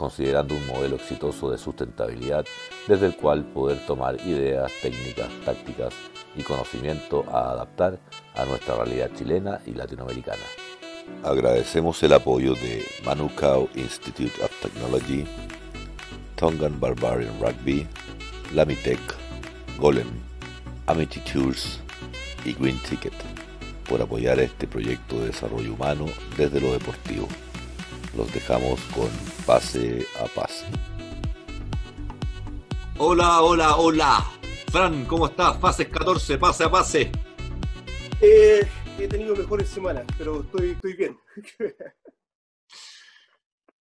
considerando un modelo exitoso de sustentabilidad desde el cual poder tomar ideas, técnicas, tácticas y conocimiento a adaptar a nuestra realidad chilena y latinoamericana. Agradecemos el apoyo de Manukau Institute of Technology, Tongan Barbarian Rugby, Lamitech, Golem, Amity Tours y Green Ticket por apoyar este proyecto de desarrollo humano desde lo deportivo. Los dejamos con pase a pase. Hola, hola, hola. Fran, ¿cómo estás? Fases 14, pase a pase. Eh, he tenido mejores semanas, pero estoy, estoy bien.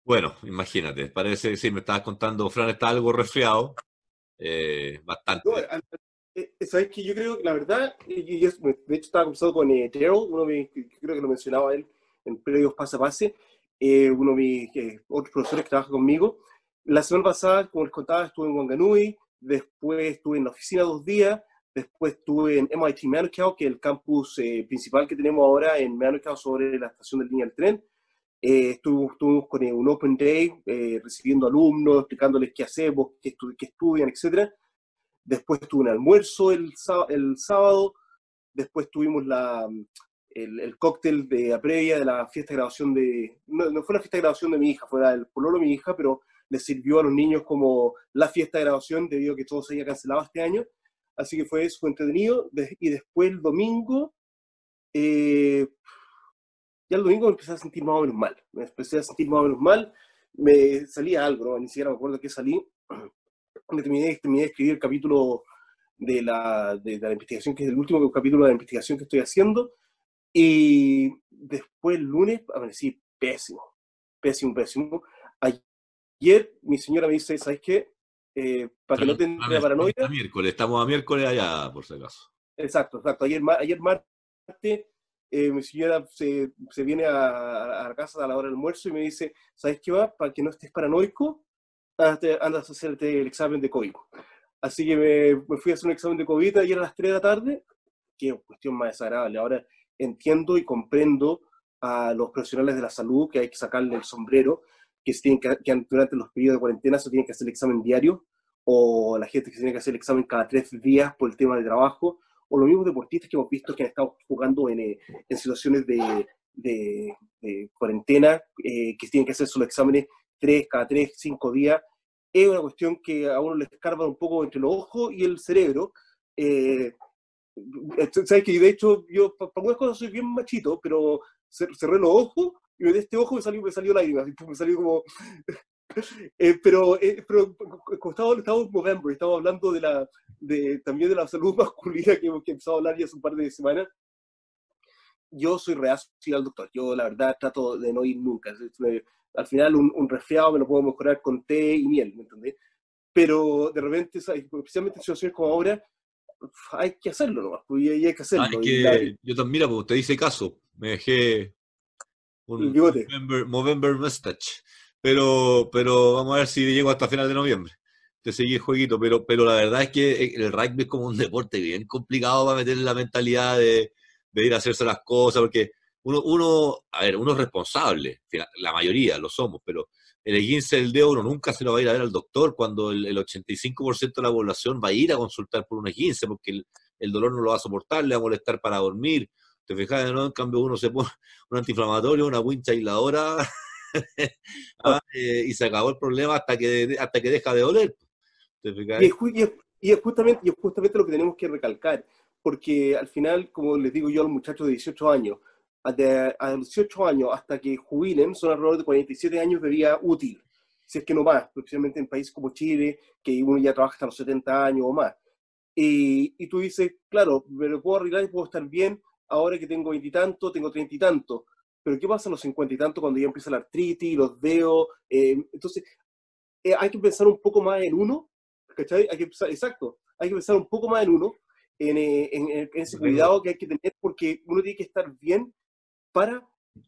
bueno, imagínate, parece, sí, me estabas contando, Fran está algo resfriado. Eh, bastante. Eh, Sabes que yo creo que la verdad, de hecho estaba conversando con Daryl, uno creo que lo mencionaba él en periodos pase a pase, eh, uno de mis otros profesores que trabaja conmigo. La semana pasada, como les contaba, estuve en Wanganui, después estuve en la oficina dos días, después estuve en MIT Manukau, que es el campus eh, principal que tenemos ahora en Manukau sobre la estación de línea del tren. Eh, estuvimos, con un Open Day, recibiendo alumnos, explicándoles qué hacemos, qué, qué estudian, etc. Después tuve un almuerzo el, el sábado, después tuvimos la, el, cóctel de la previa de la fiesta de graduación de, no, fue la fiesta de graduación de mi hija, fue el pololo de mi hija, pero le sirvió a los niños como la fiesta de graduación debido a que todo se había cancelado este año. Así que fue eso, fue entretenido. y después el domingo, eh, ya el domingo me empecé a sentir más o menos mal. Me empecé a sentir más o menos mal. Me salía algo, ¿no? ni siquiera me acuerdo qué salí. Me terminé, terminé de escribir el capítulo de la, de, la investigación, que es el último capítulo de la investigación que estoy haciendo. Y después el lunes amanecí pésimo, pésimo, pésimo. Ayer mi señora me dice, ¿sabes qué? Eh, para que no tenga paranoia. miércoles, estamos a miércoles allá, por si acaso. Exacto, exacto. Ayer, ayer martes, eh, mi señora se, se viene a, a, la casa a la hora del almuerzo y me dice, ¿sabes qué va? Para que no estés paranoico, andas a hacerte el examen de COVID. Así que me, me, fui a hacer un examen de COVID ayer a las 3 de la tarde, qué cuestión más desagradable. Ahora entiendo y comprendo a los profesionales de la salud que hay que sacarle el sombrero, que, se tienen que, durante los periodos de cuarentena se tiene que hacer el examen diario, o la gente que tiene que hacer el examen cada tres días por el tema de trabajo, o los mismos deportistas que hemos visto que han estado jugando en, eh, en situaciones de, de, cuarentena, eh, que tienen que hacer sus exámenes tres, cada tres, cinco días. Es una cuestión que a uno le escarba un poco entre los ojos y el cerebro. Eh, ¿Sabes que De hecho, yo para algunas cosas soy bien machito, pero cerré los ojos y de este ojo me salió, me salió lágrimas, me salió como... eh, pero, eh, pero estaba, estaba en November, estaba hablando de la, de, también de la salud masculina que hemos empezado a hablar ya hace un par de semanas. Yo soy reacio al doctor, yo la verdad trato de no ir nunca. Al final un, un resfriado me lo puedo mejorar con té y miel, ¿me entendés? Pero de repente, especialmente en situaciones como ahora, hay que hacerlo nomás, pues, y hay que hacerlo. yo también, mira, pues te hice caso, me dejé un Movember, Movember Mustache, pero, pero vamos a ver si llego hasta final de noviembre. Te seguí el jueguito, pero, pero la verdad es que el rugby es como un deporte bien complicado para meter la mentalidad de, de ir a hacerse las cosas, porque uno, uno, a ver, uno es responsable, la mayoría lo somos, pero el esguince del dedo uno nunca se lo va a ir a ver al doctor cuando el, 85% de la población va a ir a consultar por un esguince porque el, dolor no lo va a soportar, le va a molestar para dormir. Te fijas. En cambio uno se pone un antiinflamatorio, una wincha aisladora ah, eh, y se acabó el problema hasta que, hasta que deja de doler. y, es, justamente, y es justamente lo que tenemos que recalcar, porque al final, como les digo yo a los muchachos de 18 años, de, a los 18 años hasta que jubilen son alrededor de 47 años de vida útil, si es que no más, especialmente en países como Chile, que uno ya trabaja hasta los 70 años o más. Y, y tú dices, claro, me lo puedo arreglar y puedo estar bien ahora que tengo veintitantos, tengo treinta y tanto, pero ¿qué pasa a los cincuenta y tanto cuando ya empieza la artritis, los dedos? Eh, entonces, eh, hay que pensar un poco más en uno ¿cachai? Hay que pensar, exacto, hay que pensar un poco más en uno, en, eh, en, ese cuidado que hay que tener, porque uno tiene que estar bien para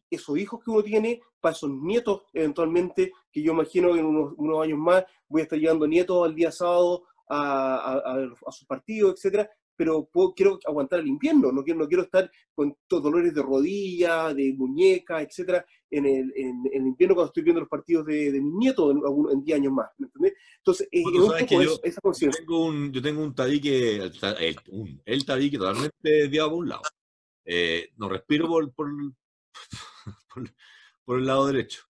esos hijos que uno tiene, para esos nietos eventualmente, que yo imagino que en unos, unos años más voy a estar llevando nietos al día sábado a, a, a, sus partidos, etcétera, pero quiero aguantar el invierno, no quiero, no quiero estar con dolores de rodilla, de muñeca, etcétera, en el, en, el, invierno cuando estoy viendo los partidos de, de mis nietos en, en 10 años más, ¿me entendés? Entonces, es un poco yo, esa conciencia. Yo tengo un, yo tengo un tabique, el, un, el tabique totalmente desviado por un lado. Eh, no respiro por, por, por, por, el lado derecho.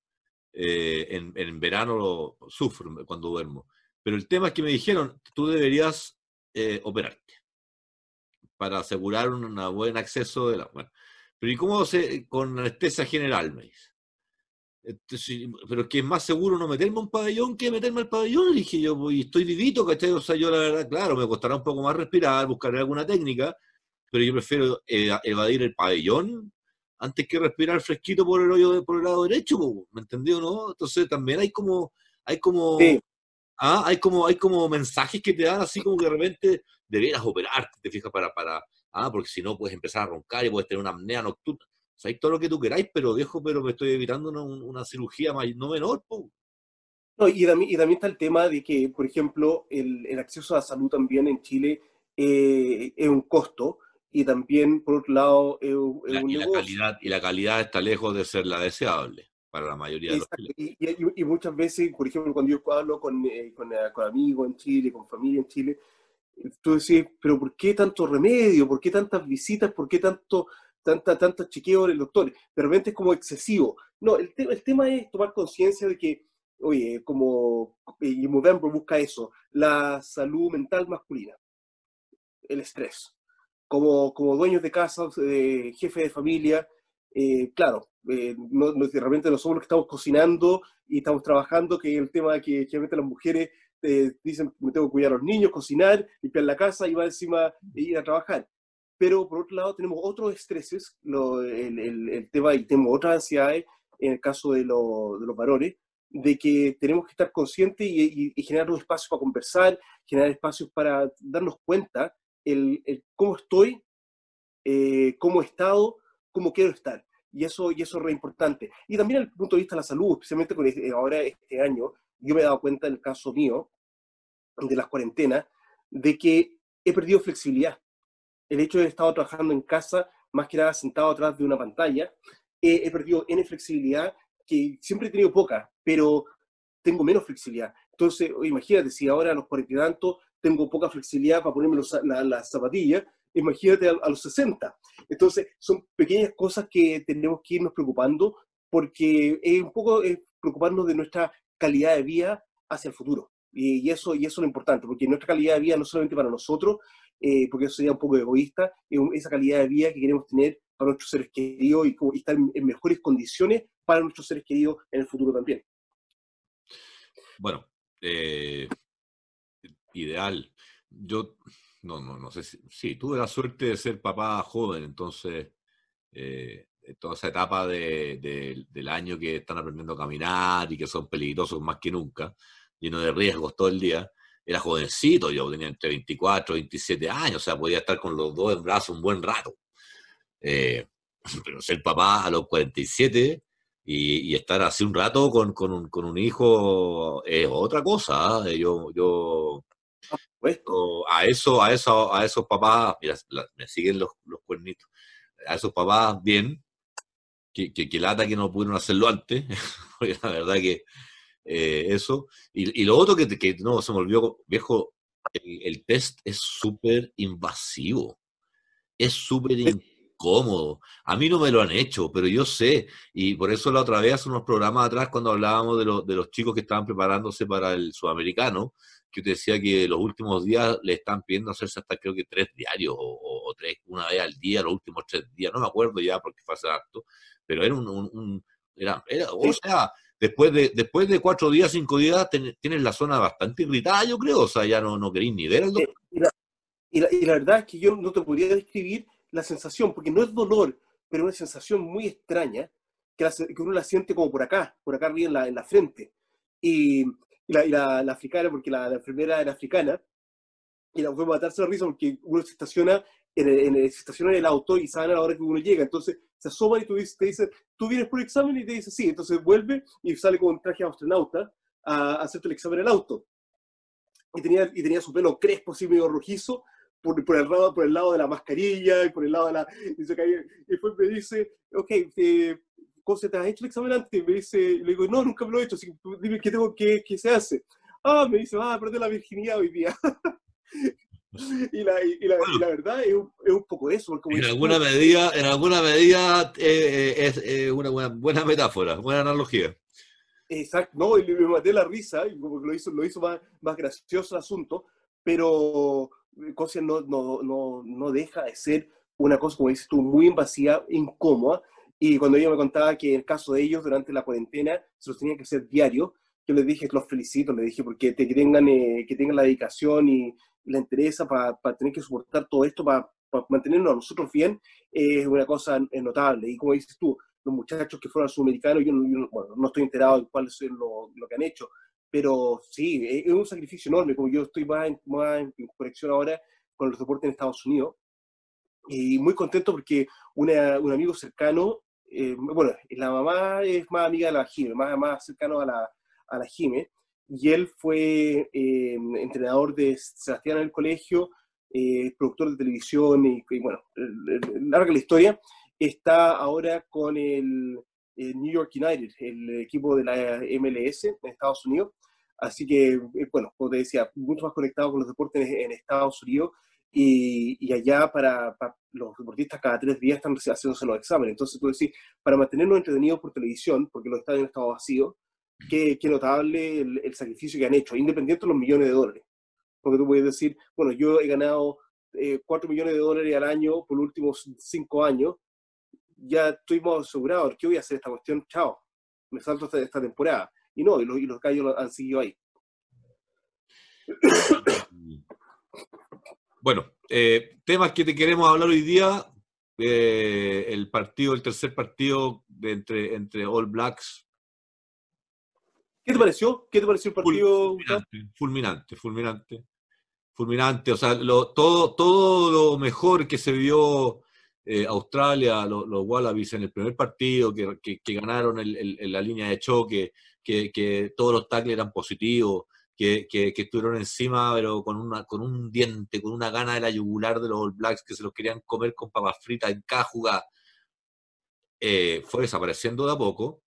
Eh, en, en, verano lo sufro cuando duermo. Pero el tema es que me dijeron, tú deberías eh, operarte para asegurar un buen acceso de la... Bueno, pero ¿y cómo se, con anestesia general, me dice? pero es que es más seguro no meterme un pabellón que meterme al pabellón, dije yo, y estoy vivito, ¿cachai? O sea, yo la verdad, claro, me costará un poco más respirar, buscar alguna técnica, pero yo prefiero eh, evadir el pabellón antes que respirar fresquito por el hoyo por el lado derecho, ¿me entendió, no? Entonces también hay como, hay como, ah, hay como, hay como mensajes que te dan así como que de repente debieras operarte, te fijas, para, para, ah, porque si no puedes empezar a roncar y puedes tener una apnea nocturna. O sea, hay todo lo que tú queráis, pero viejo, pero me estoy evitando una, una cirugía no menor. No, y, también, y, también, está el tema de que, por ejemplo, el, el acceso a la salud también en Chile eh, es un costo y también, por otro lado, es, un y La calidad, y la calidad está lejos de ser la deseable para la mayoría de los chilenos. Y, y, muchas veces, por ejemplo, cuando yo hablo con, eh, con, eh, con amigos en Chile, con familia en Chile, tú decís, pero ¿por qué tanto remedio? ¿Por qué tantas visitas? ¿Por qué tanto, tanta, tantos chequeos del doctor? De repente es como excesivo. No, el, el tema es tomar conciencia de que, oye, como, y Movember busca eso, la salud mental masculina, el estrés. Como, como dueños de casa, eh, jefe de familia, eh, claro, eh, no, no, de no somos los que estamos cocinando y estamos trabajando, que el tema que generalmente las mujeres dicen, me tengo que cuidar a los niños, cocinar, limpiar la casa y va encima de ir a trabajar. Pero por otro lado tenemos otros estreses, lo, el, el, tema, y tenemos otras ansiedades, en el caso de, lo, de los varones, de que tenemos que estar conscientes y, y, generar un espacio para conversar, generar espacios para darnos cuenta el, el cómo estoy, eh, cómo he estado, cómo quiero estar. Y eso, y eso es re importante. Y también desde el punto de vista de la salud, especialmente con este, ahora este año, yo me he dado cuenta en el caso mío, de las cuarentenas, de que he perdido flexibilidad. El hecho de haber estado trabajando en casa, más que nada sentado atrás de una pantalla, he perdido N flexibilidad, que siempre he tenido poca, pero tengo menos flexibilidad. Entonces, imagínate, si ahora a los cuarenta y tantos tengo poca flexibilidad para ponerme las zapatillas, imagínate a, los 60. Entonces, son pequeñas cosas que tenemos que irnos preocupando porque es un poco preocuparnos de nuestra calidad de vida hacia el futuro. Y, eso, y eso es lo importante, porque nuestra calidad de vida no solamente para nosotros, eh, porque eso sería un poco egoísta, es esa calidad de vida que queremos tener para nuestros seres queridos y, estar en, mejores condiciones para nuestros seres queridos en el futuro también. Bueno, eh, ideal. Yo no, no, no sé si sí, tuve la suerte de ser papá joven, entonces eh, toda esa etapa de, del año que están aprendiendo a caminar y que son peligrosos más que nunca, lleno de riesgos todo el día. Era jovencito, yo tenía entre 24 y 27 años, o sea, podía estar con los dos en brazos un buen rato. Eh, pero ser papá a los 47 y, y estar así un rato con, con, un, hijo es otra cosa. ¿ah? Yo, yo a eso, a eso, a esos papás, mira, me siguen los, los cuernitos, a esos papás bien, que, que, lata que no pudieron hacerlo antes, porque la verdad que eh, eso. Y, y, lo otro que, que, no se me olvidó, viejo, el, test es súper invasivo, es súper incómodo. A mí no me lo han hecho, pero yo sé, y por eso la otra vez, hace unos programas atrás, cuando hablábamos de, de los chicos que estaban preparándose para el sudamericano, que te decía que los últimos días le están pidiendo hacerse hasta creo que tres diarios o, tres, una vez al día, los últimos tres días, no me acuerdo ya porque fue hace acto, pero era un, era, o sea, después de, después de cuatro días, cinco días, tienes la zona bastante irritada, yo creo, o sea, ya no, no queréis ni ver al doctor. Y la, y, la, verdad es que yo no te podría describir la sensación, porque no es dolor, pero una sensación muy extraña, que, que uno la siente como por acá, por acá arriba en la, en la frente. Y, y la, la, africana, porque la, enfermera era africana, y la fue a matarse la risa porque uno se estaciona en el, se estaciona en el auto y saben a la hora que uno llega. Entonces se asoma y tú dices, te dice, tú vienes por el examen y te dice, sí. Entonces vuelve y sale con un traje astronauta a, hacerte el examen en el auto. Y tenía, y tenía su pelo crespo, así medio rojizo, por, por, el lado, por el lado de la mascarilla y por el lado de la... Y, después me dice, ok, eh, ¿cómo se te has hecho el examen antes? Y me dice, le digo, no, nunca me lo he hecho, así que dime qué tengo que, qué se hace. Ah, me dice, vas a perder la virginidad hoy día. y, la, y, la, y, la, verdad es un, es un poco eso. en, alguna medida, en alguna medida eh, eh, es eh, una buena, buena, metáfora, buena analogía. Exacto, no, y me maté la risa, y como lo hizo, lo hizo más, más gracioso el asunto, pero cosa no, no, no, no deja de ser una cosa, como dices tú, muy invasiva, incómoda, y cuando ella me contaba que en el caso de ellos, durante la cuarentena, se los tenía que hacer diario, yo les dije, los felicito, les dije, porque te, que, tengan, eh, que tengan la dedicación y, la interesa para tener que soportar todo esto, para mantenernos a nosotros bien, es una cosa notable. Y como dices tú, los muchachos que fueron sudamericanos, yo, yo bueno, no estoy enterado de cuál es lo, lo, que han hecho, pero sí, es, un sacrificio enorme, como yo estoy más en, más en conexión ahora con los deportes en Estados Unidos, y muy contento porque una, un amigo cercano eh, bueno, la mamá es más amiga de la Jime, más, más cercano a la, a la Jime, y él fue eh, entrenador de Sebastián en el colegio, eh, productor de televisión, y, bueno, larga la historia, está ahora con el, New York United, el equipo de la MLS en Estados Unidos, así que, bueno, como te decía, mucho más conectado con los deportes en Estados Unidos, y, allá para, los deportistas cada tres días están haciéndose los exámenes. Entonces tú decís, para mantenernos entretenidos por televisión, porque los estadios han estado vacíos, qué, qué notable el, sacrificio que han hecho, independiente de los millones de dólares. Porque tú puedes decir, bueno, yo he ganado eh, 4 millones de dólares al año por los últimos cinco años, ya estuvimos asegurados, ¿qué voy a hacer esta cuestión? Chao, me salto esta, esta temporada. Y no, y los, y los gallos han seguido ahí. Bueno, eh, temas que te queremos hablar hoy día. Eh, el partido, el tercer partido de entre, entre All Blacks. ¿Qué te pareció? ¿Qué te pareció el partido? Fulminante, fulminante, fulminante. fulminante. O sea, lo, todo, todo lo mejor que se vio eh, Australia, los, Wallabies en el primer partido, que, que, ganaron en la línea de choque, que, que todos los tackles eran positivos, que, estuvieron encima, pero con, una, con un diente, con una gana de la yugular de los All Blacks que se los querían comer con papas fritas en cada. Eh, fue desapareciendo de a poco.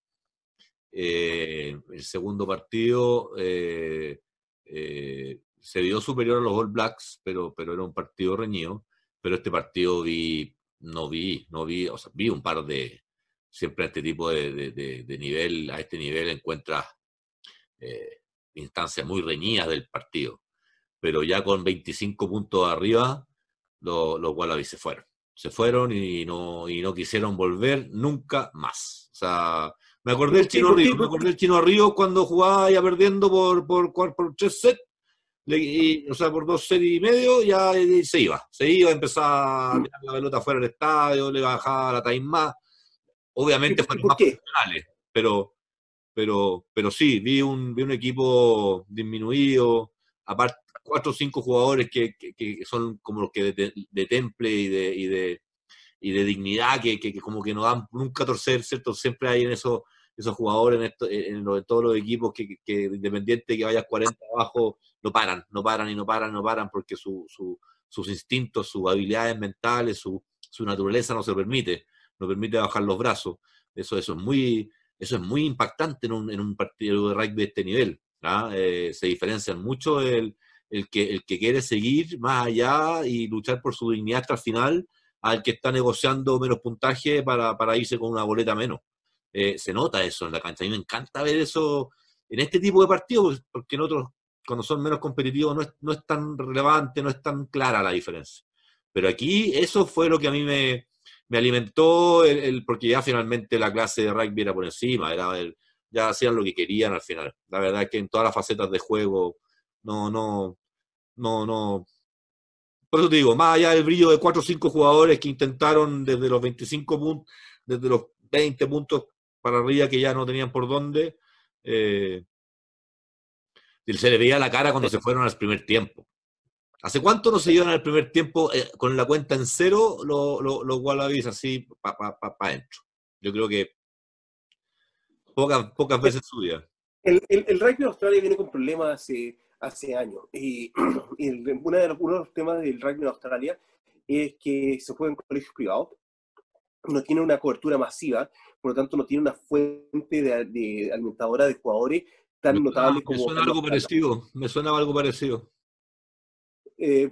Eh, el segundo partido eh, se vio superior a los All Blacks, pero, pero era un partido reñido. Pero este partido vi, no vi, no vi, o sea, vi un par de, siempre a este tipo de, de, nivel, a este nivel encuentras instancias muy reñidas del partido. Pero ya con 25 puntos arriba, los, los Wallabies se fueron. Se fueron y no, y no quisieron volver nunca más. O sea, me acordé del Chino Río, me acordé del Chino Río cuando jugaba ya perdiendo por, por, por, tres sets, o sea, por dos sets y medio, ya se iba. Se iba, empezaba a tirar la pelota fuera del estadio, le bajaba la time más. Obviamente fueron más profesionales, pero, pero, pero sí, vi un, vi un equipo disminuido, aparte cuatro o cinco jugadores que, que, son como los que de, temple y de, y de, y de dignidad, que, que, como que no dan nunca torcer, ¿cierto? Siempre hay en esos, esos jugadores, en, esto, en, todos los equipos que, que independiente que vayas 40 abajo, no paran, no paran y no paran, no paran, porque su, su, sus instintos, sus habilidades mentales, su, su naturaleza no se permite, no permite bajar los brazos. Eso, eso es muy, eso es muy impactante en un, en un partido de rugby de este nivel. ¿ah? Eh, se diferencian mucho el, el, que, el que quiere seguir más allá y luchar por su dignidad hasta el final al que está negociando menos puntaje para, para irse con una boleta menos. Eh, se nota eso en la cancha. A mí me encanta ver eso en este tipo de partidos, porque en otros, cuando son menos competitivos, no es, no es tan relevante, no es tan clara la diferencia. Pero aquí eso fue lo que a mí me, me alimentó el, porque ya finalmente la clase de rugby era por encima, era ya hacían lo que querían al final. La verdad es que en todas las facetas de juego, no, no, no, no. Por eso te digo, más allá del brillo de cuatro o cinco jugadores que intentaron desde los 25 puntos, desde los 20 puntos para arriba que ya no tenían por dónde, eh, Se le veía la cara cuando se fueron al primer tiempo. ¿Hace cuánto no se iban al primer tiempo eh, con la cuenta en cero los, los, Wallabies así para pa, pa, adentro? Yo creo que pocas, pocas veces su vida. El, el, el rugby de Australia viene con problemas hace, hace años. Y, uno de los temas del rugby de Australia es que se juega en colegios privados, no tiene una cobertura masiva, por lo tanto no tiene una fuente de, alimentadora de jugadores tan notable como... Me suena algo parecido, me suena algo parecido. Eh,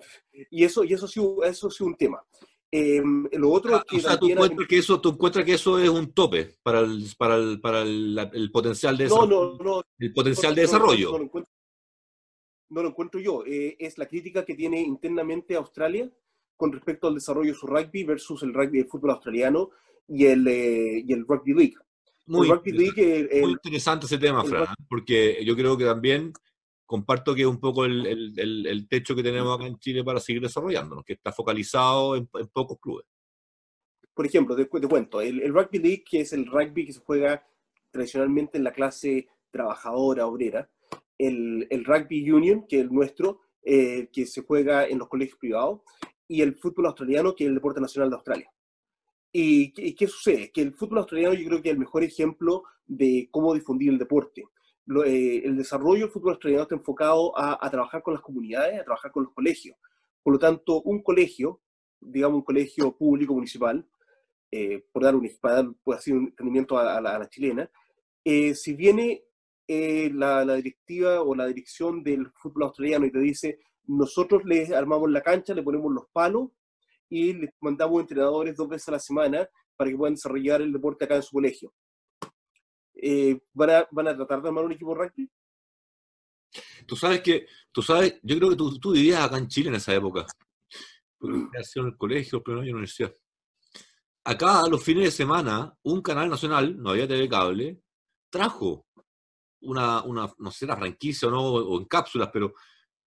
y eso, y eso sí, eso sí un tema. Eh, lo otro ah, que o sea, ¿tú encuentras, que eso, ¿tú encuentras que eso es un tope para el, para el, para el, potencial de desarrollo? No, no, no. El potencial de desarrollo. No, lo encuentro, no, lo encuentro, yo. Eh, es la crítica que tiene internamente Australia con respecto al desarrollo de su rugby versus el rugby del fútbol australiano y el, y el rugby league. Muy, interesante, muy interesante ese tema, Fran, porque yo creo que también comparto que es un poco el, el, el, techo que tenemos acá en Chile para seguir desarrollándonos, que está focalizado en, pocos clubes. Por ejemplo, te, cuento, el, Rugby League, que es el rugby que se juega tradicionalmente en la clase trabajadora, obrera, el, el Rugby Union, que es el nuestro, eh, que se juega en los colegios privados, y el fútbol australiano, que es el deporte nacional de Australia. ¿Y, y qué sucede? Que el fútbol australiano yo creo que es el mejor ejemplo de cómo difundir el deporte eh, el desarrollo del fútbol australiano está enfocado a, trabajar con las comunidades, a trabajar con los colegios. Por lo tanto, un colegio, digamos un colegio público municipal, eh, por dar un, para dar, un entendimiento a, la, chilena, eh, si viene la, la, directiva o la dirección del fútbol australiano y te dice, nosotros les armamos la cancha, le ponemos los palos y les mandamos entrenadores dos veces a la semana para que puedan desarrollar el deporte acá en su colegio eh, ¿van, a, ¿van, a, tratar de armar un equipo rugby? Tú sabes que, tú sabes, yo creo que tú, tú vivías acá en Chile en esa época. Porque mm. en el colegio, pero no en la universidad. Acá, los fines de semana, un canal nacional, no había TV cable, trajo una, una no sé, la franquicia o no, o en cápsulas, pero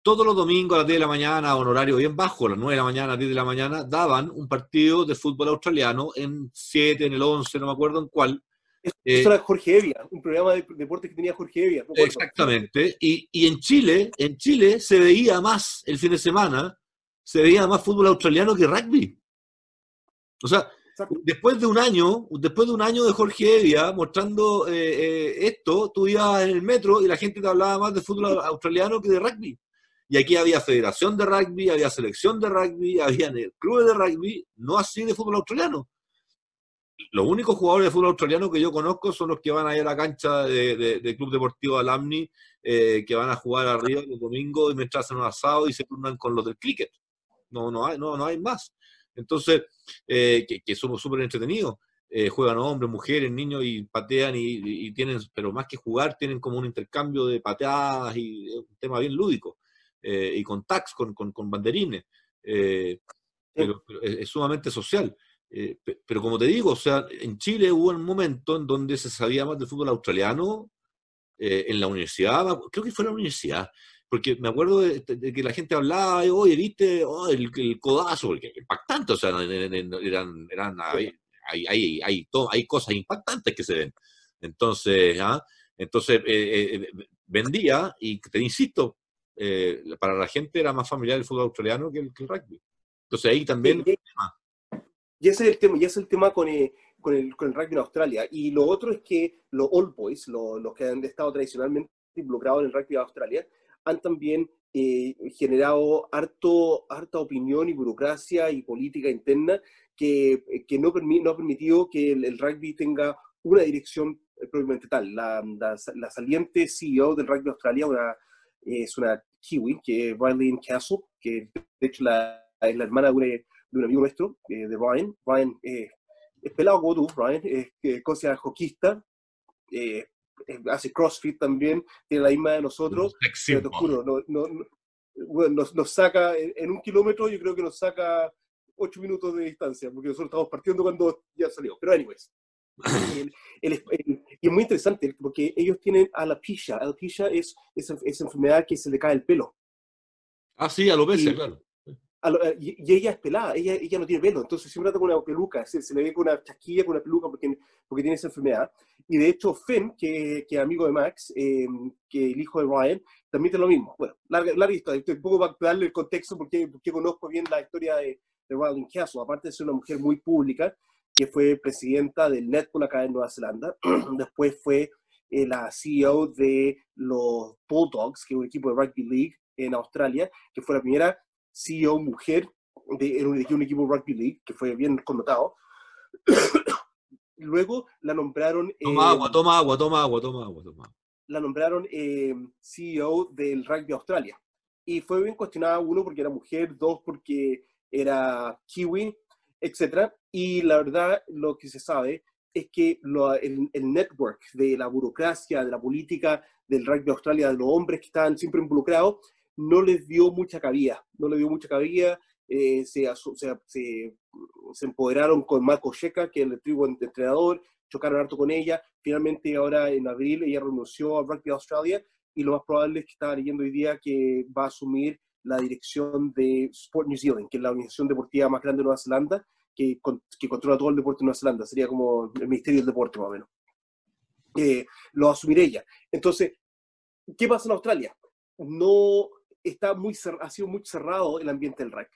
todos los domingos a las 10 de la mañana, o en horario bien bajo, a las 9 de la mañana, a las 10 de la mañana, daban un partido de fútbol australiano en 7, en el 11, no me acuerdo en cuál, eso eh, era Jorge Evia, un programa de deporte que tenía Jorge Evia. exactamente. Y, y, en Chile, en Chile se veía más el fin de semana, se veía más fútbol australiano que rugby. O sea, después de un año, después de un año de Jorge Evia mostrando eh, eh, esto, tú ibas en el metro y la gente te hablaba más de fútbol australiano que de rugby. Y aquí había federación de rugby, había selección de rugby, había clubes de rugby, no así de fútbol australiano los únicos jugadores de fútbol australiano que yo conozco son los que van a ir a la cancha de, de, Club Deportivo Alamni, eh, que van a jugar arriba el domingo y mientras hacen un asado y se turnan con los del cricket. No, no, hay, no, no hay más. Entonces, eh, que, somos súper entretenidos. Eh, juegan hombres, mujeres, niños y patean y, tienen, pero más que jugar, tienen como un intercambio de pateadas y un tema bien lúdico. y con tags, con, con, con banderines. pero, es sumamente social. Eh, pero como te digo, o sea, en Chile hubo un momento en donde se sabía más del fútbol australiano eh, en la universidad, creo que fue en la universidad, porque me acuerdo de, que la gente hablaba, oye, viste, oh, el, codazo, porque impactante, o sea, eran, eran hay, hay, hay, hay, cosas impactantes que se ven. Entonces, ¿ah? entonces eh, vendía, y te insisto, para la gente era más familiar el fútbol australiano que el, rugby. Entonces ahí también... Y ese es el tema, y es el tema con, el, con, el, con el rugby en Australia. Y lo otro es que los All Boys, los que han estado tradicionalmente involucrados en el rugby de Australia, han también eh, generado harto, harta opinión y burocracia y política interna que, que no, no ha permitido que el, rugby tenga una dirección propiamente tal. La, la, saliente CEO del rugby de Australia una, es una kiwi, que es Riley Castle, que de hecho la, es la hermana de una de un amigo nuestro, eh, de Ryan. Ryan eh, es pelado como tú, Ryan, es eh, cosa hockeyista, eh, hace CrossFit también, tiene la misma de nosotros. Pero te juro, no, no, nos, nos, saca en, un kilómetro, yo creo que nos saca ocho minutos de distancia, porque nosotros estamos partiendo cuando ya salió. Pero, anyways. y es muy interesante porque ellos tienen alopecia. Alopecia es esa, esa enfermedad que se le cae el pelo. Ah, sí, alopecia, claro Eh, y, ella es pelada, ella, ella no tiene pelo, entonces siempre anda con una peluca, se, le ve con una chasquilla, con una peluca porque, porque tiene esa enfermedad. Y de hecho, Finn, que, que es amigo de Max, em, que el hijo de Ryan, también tiene lo mismo. Bueno, larga, larga historia, un poco para darle el contexto porque, porque conozco bien la historia de, de Ryan Castle, aparte de ser una mujer muy pública, que fue presidenta del Netball acá en Nueva Zelanda, después fue eh, la CEO de los Bulldogs, que es un equipo de rugby league en Australia, que fue la primera CEO mujer de, un, un equipo rugby league, que fue bien connotado. Luego la nombraron... Toma agua, toma agua, toma agua, toma agua, toma La nombraron eh, CEO del rugby Australia. Y fue bien cuestionada, uno, porque era mujer, dos, porque era kiwi, etc. Y la verdad, lo que se sabe es que el, el, network de la burocracia, de la política del rugby Australia, de los hombres que estaban siempre involucrados, no les dio mucha cabida, no le dio mucha cabida, eh, se, se, empoderaron con Marco Checa, que es el antiguo entrenador, chocaron harto con ella, finalmente ahora en abril ella renunció a Rugby Australia y lo más probable es que estaba leyendo hoy día que va a asumir la dirección de Sport New Zealand, que es la organización deportiva más grande de Nueva Zelanda, que, que controla todo el deporte de Nueva Zelanda, sería como el Ministerio del Deporte más o menos. Eh, lo asumirá ella. Entonces, ¿qué pasa en Australia? No, está muy ha sido muy cerrado el ambiente del rugby.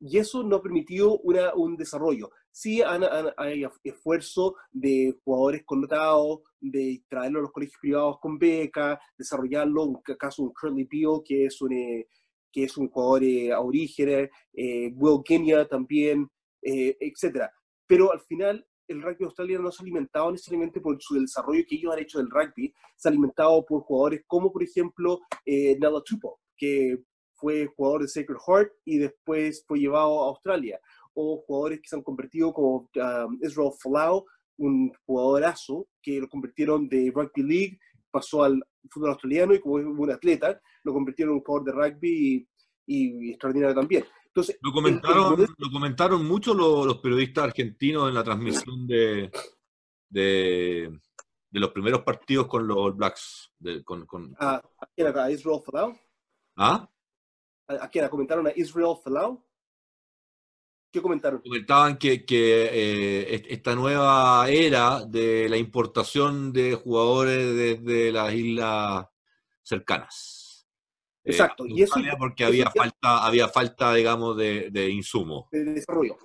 Y eso no ha permitido una, un desarrollo. Sí hay esfuerzo de jugadores connotados, de traerlo a los colegios privados con beca, desarrollarlo, un caso un Curly Beal, que es un, eh, que es un jugador eh, a orígenes, eh, Will Kenya también, eh, etc. Pero al final el rugby australiano no se ha alimentado necesariamente por su desarrollo que ellos han hecho del rugby, se ha alimentado por jugadores como, por ejemplo, eh, Nala Tupo, que fue jugador de Sacred Heart y después fue llevado a Australia, o jugadores que se han convertido como um, Israel Folau, un jugadorazo que lo convirtieron de rugby league, pasó al fútbol australiano y como es un atleta, lo convirtieron en un jugador de rugby y, extraordinario también. Entonces, lo comentaron, lo comentaron mucho los, periodistas argentinos en la transmisión de, de, los primeros partidos con los All Blacks. con, con... Ah, ¿quién acá? ¿Israel Folau? ¿Ah? ¿A quién? ¿Comentaron a Israel Folau? ¿Qué comentaron? Comentaban que, que eh, esta nueva era de la importación de jugadores desde las islas cercanas. Eh, Exacto. y eso porque había falta, había falta, digamos, de, de insumo. De desarrollo.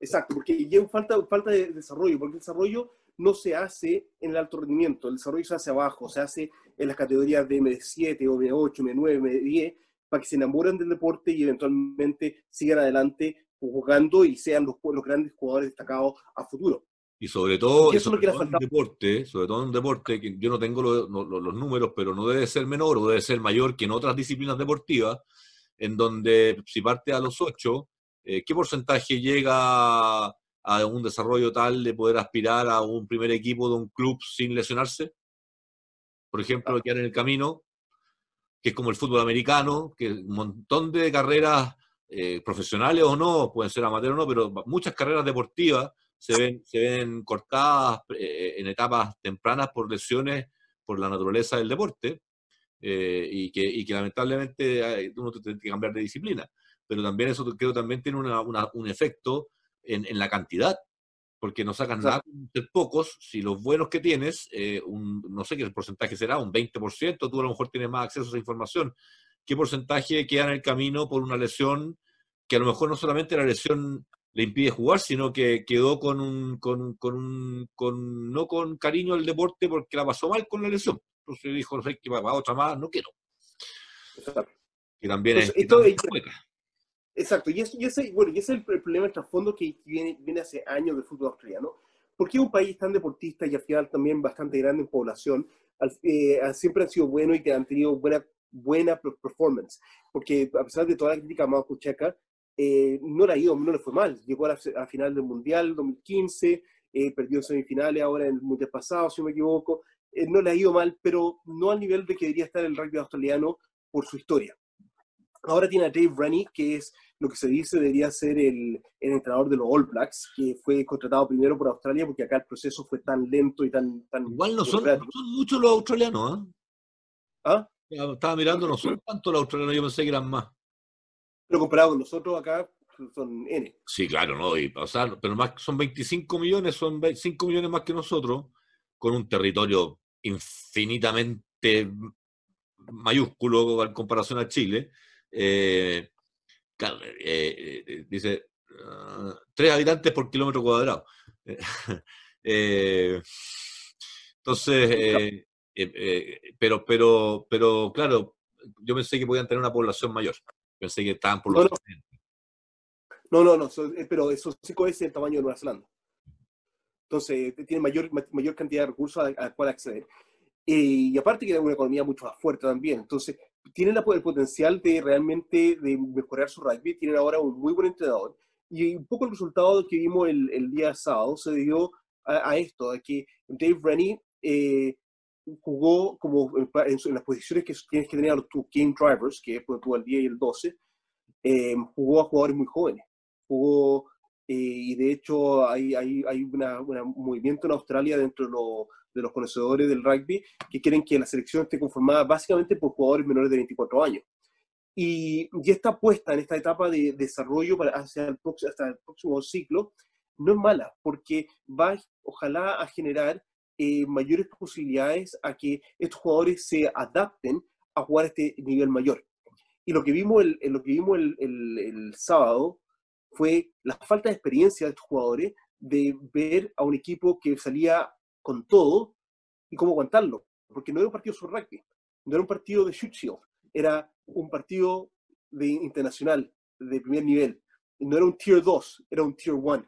Exacto, porque hay falta, falta de desarrollo, porque el desarrollo no se hace en el alto rendimiento, el desarrollo se hace abajo, se hace en las categorías de M7 o M8, M9, M10, para que se enamoren del deporte y eventualmente sigan adelante jugando y sean los, los grandes jugadores destacados a futuro. Y sobre todo, en un deporte, sobre todo en un deporte que yo no tengo los, números, pero no debe ser menor o debe ser mayor que en otras disciplinas deportivas, en donde si parte a los ocho, eh, ¿qué porcentaje llega a un desarrollo tal de poder aspirar a un primer equipo de un club sin lesionarse? Por ejemplo, quedar en el camino, que es como el fútbol americano, que un montón de carreras eh, profesionales o no, pueden ser amateur o no, pero muchas carreras deportivas se ven, se ven cortadas eh, en etapas tempranas por lesiones por la naturaleza del deporte eh, y, que, y, que, lamentablemente uno tiene que cambiar de disciplina. Pero también eso creo también tiene un efecto en, en, la cantidad porque no sacas nada de pocos, si los buenos que tienes, eh, un, no sé qué porcentaje será, un 20%, tú a lo mejor tienes más acceso a esa información, ¿qué porcentaje queda en el camino por una lesión que a lo mejor no solamente la lesión le impide jugar, sino que quedó con un, con, con un, con, no con cariño al deporte porque la pasó mal con la lesión. Entonces dijo, no sé, que va otra más, no quiero. Que también es... Exacto, y, y, ese, bueno, y ese es el, problema, el trasfondo que viene, viene hace años del fútbol australiano. Porque un país tan deportista y al final también bastante grande en población, eh, siempre han sido buenos y que han tenido buena, buena performance. Porque a pesar de toda la crítica a Marco Checa, eh, no le ha ido, no le fue mal. Llegó a la, final del Mundial 2015, eh, perdió en semifinales ahora en el Mundial pasado, si no me equivoco. Eh, no le ha ido mal, pero no al nivel de que debería estar el rugby australiano por su historia. Ahora tiene a Dave Rennie, que es lo que se dice debería ser el, el, entrenador de los All Blacks, que fue contratado primero por Australia porque acá el proceso fue tan lento y tan... tan Igual no son, muchos los australianos, ¿eh? ¿Ah? Estaba mirando, no son tanto los australianos, yo pensé que eran más. Pero comparado con nosotros acá, son N. Sí, claro, ¿no? Y, pero más son 25 millones, son 5 millones más que nosotros, con un territorio infinitamente mayúsculo en comparación a Chile. Eh, eh, eh, dice, uh, tres habitantes por kilómetro cuadrado. entonces, pero, pero, pero claro, yo pensé que podían tener una población mayor. Pensé que estaban por los no, no, no, pero esos cinco veces el tamaño de Nueva Zelanda. Entonces, tiene mayor, mayor cantidad de recursos a, la cual acceder. y aparte que es una economía mucho más fuerte también. Entonces, tienen el potencial de realmente de mejorar su rugby. Tienen ahora un muy buen entrenador. Y un poco el resultado que vimos el, el día sábado se dio a, esto, a que Dave Rennie eh, jugó como en, las posiciones que tienes que tener a los game drivers, que es tuvo el 10 y el 12, eh, jugó a jugadores muy jóvenes. Jugó, eh, y de hecho hay, hay, hay un movimiento en Australia dentro de, los conocedores del rugby que quieren que la selección esté conformada básicamente por jugadores menores de 24 años. Y ya está puesta en esta etapa de, desarrollo para hacia el próximo, hasta el próximo ciclo, no es mala, porque va, ojalá, a generar eh, mayores posibilidades a que estos jugadores se adapten a jugar a este nivel mayor. Y lo que vimos el, lo que vimos el, el, sábado fue la falta de experiencia de estos jugadores de ver a un equipo que salía con todo y cómo aguantarlo. Porque no era un partido sobre rugby, no era un partido de shoot era un partido de internacional, de primer nivel. No era un tier 2, era un tier 1.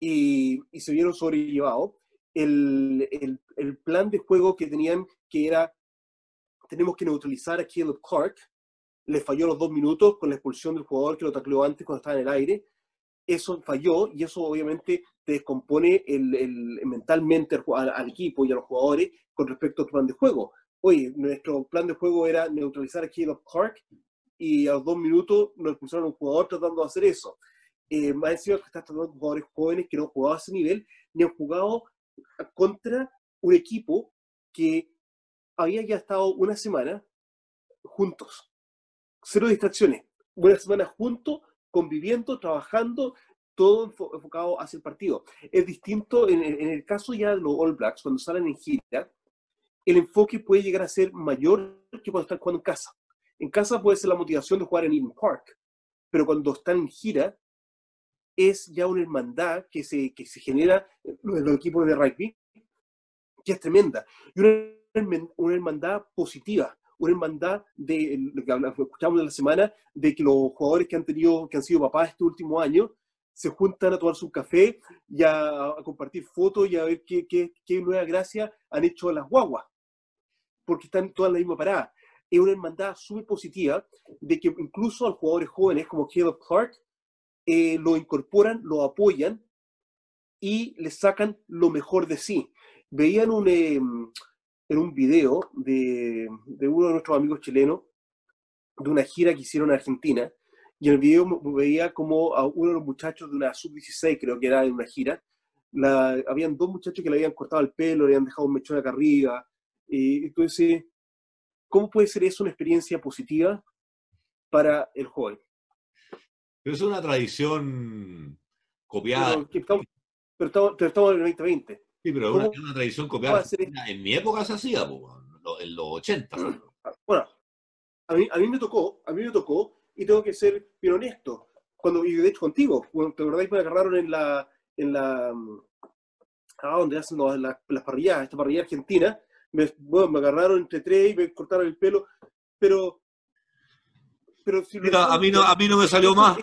Y, y, se vieron sobrellevados. El, el, el, plan de juego que tenían, que era, tenemos que neutralizar a Caleb Clark, le falló los dos minutos con la expulsión del jugador que lo tacleó antes cuando estaba en el aire. Eso falló y eso obviamente descompone el, el, mentalmente al, equipo y a los jugadores con respecto al plan de juego. Oye, nuestro plan de juego era neutralizar a Caleb Clark y a los dos minutos nos expulsaron a un jugador tratando de hacer eso. Eh, más encima que estás tratando de jugadores jóvenes que no han jugado a ese nivel, ni han jugado contra un equipo que había ya estado una semana juntos cero distracciones. Una semana juntos, conviviendo, trabajando, todo enfocado hacia el partido. Es distinto en, el caso ya de los All Blacks, cuando salen en gira, el enfoque puede llegar a ser mayor que cuando están jugando en casa. En casa puede ser la motivación de jugar en Eden Park, pero cuando están en gira, es ya una hermandad que se, que se genera en los equipos de rugby, que es tremenda. Y una, una hermandad positiva, una hermandad de lo que escuchamos de la semana, de que los jugadores que han tenido, que han sido papás este último año, se juntan a tomar su café y a, compartir fotos y a ver qué, nueva gracia han hecho las guaguas, porque están todas en la misma parada. Es una hermandad súper positiva de que incluso a los jugadores jóvenes como Caleb Clark eh, lo incorporan, lo apoyan y les sacan lo mejor de sí. Veían un, em, en un video de, de, uno de nuestros amigos chilenos, de una gira que hicieron en Argentina, y en el video veía como a uno de los muchachos de una sub-16, creo que era en una gira, la, habían dos muchachos que le habían cortado el pelo, le habían dejado un mechón acá arriba, y entonces, ¿cómo puede ser eso una experiencia positiva para el joven? Pero es una tradición copiada. Pero, pero estamos, pero estamos en el 2020. Sí, pero es una, tradición copiada. En mi época se hacía, en los 80. Bueno, a mí, a mí me tocó, a mí me tocó, y tengo que ser bien honesto. Cuando, y de hecho contigo, cuando te acordáis me agarraron en la, en la, ah, donde hacen las, parrilladas, esta parrilla argentina, me, bueno, me agarraron entre tres y me cortaron el pelo, pero, pero si Mira, a mí no, a mí no me salió más.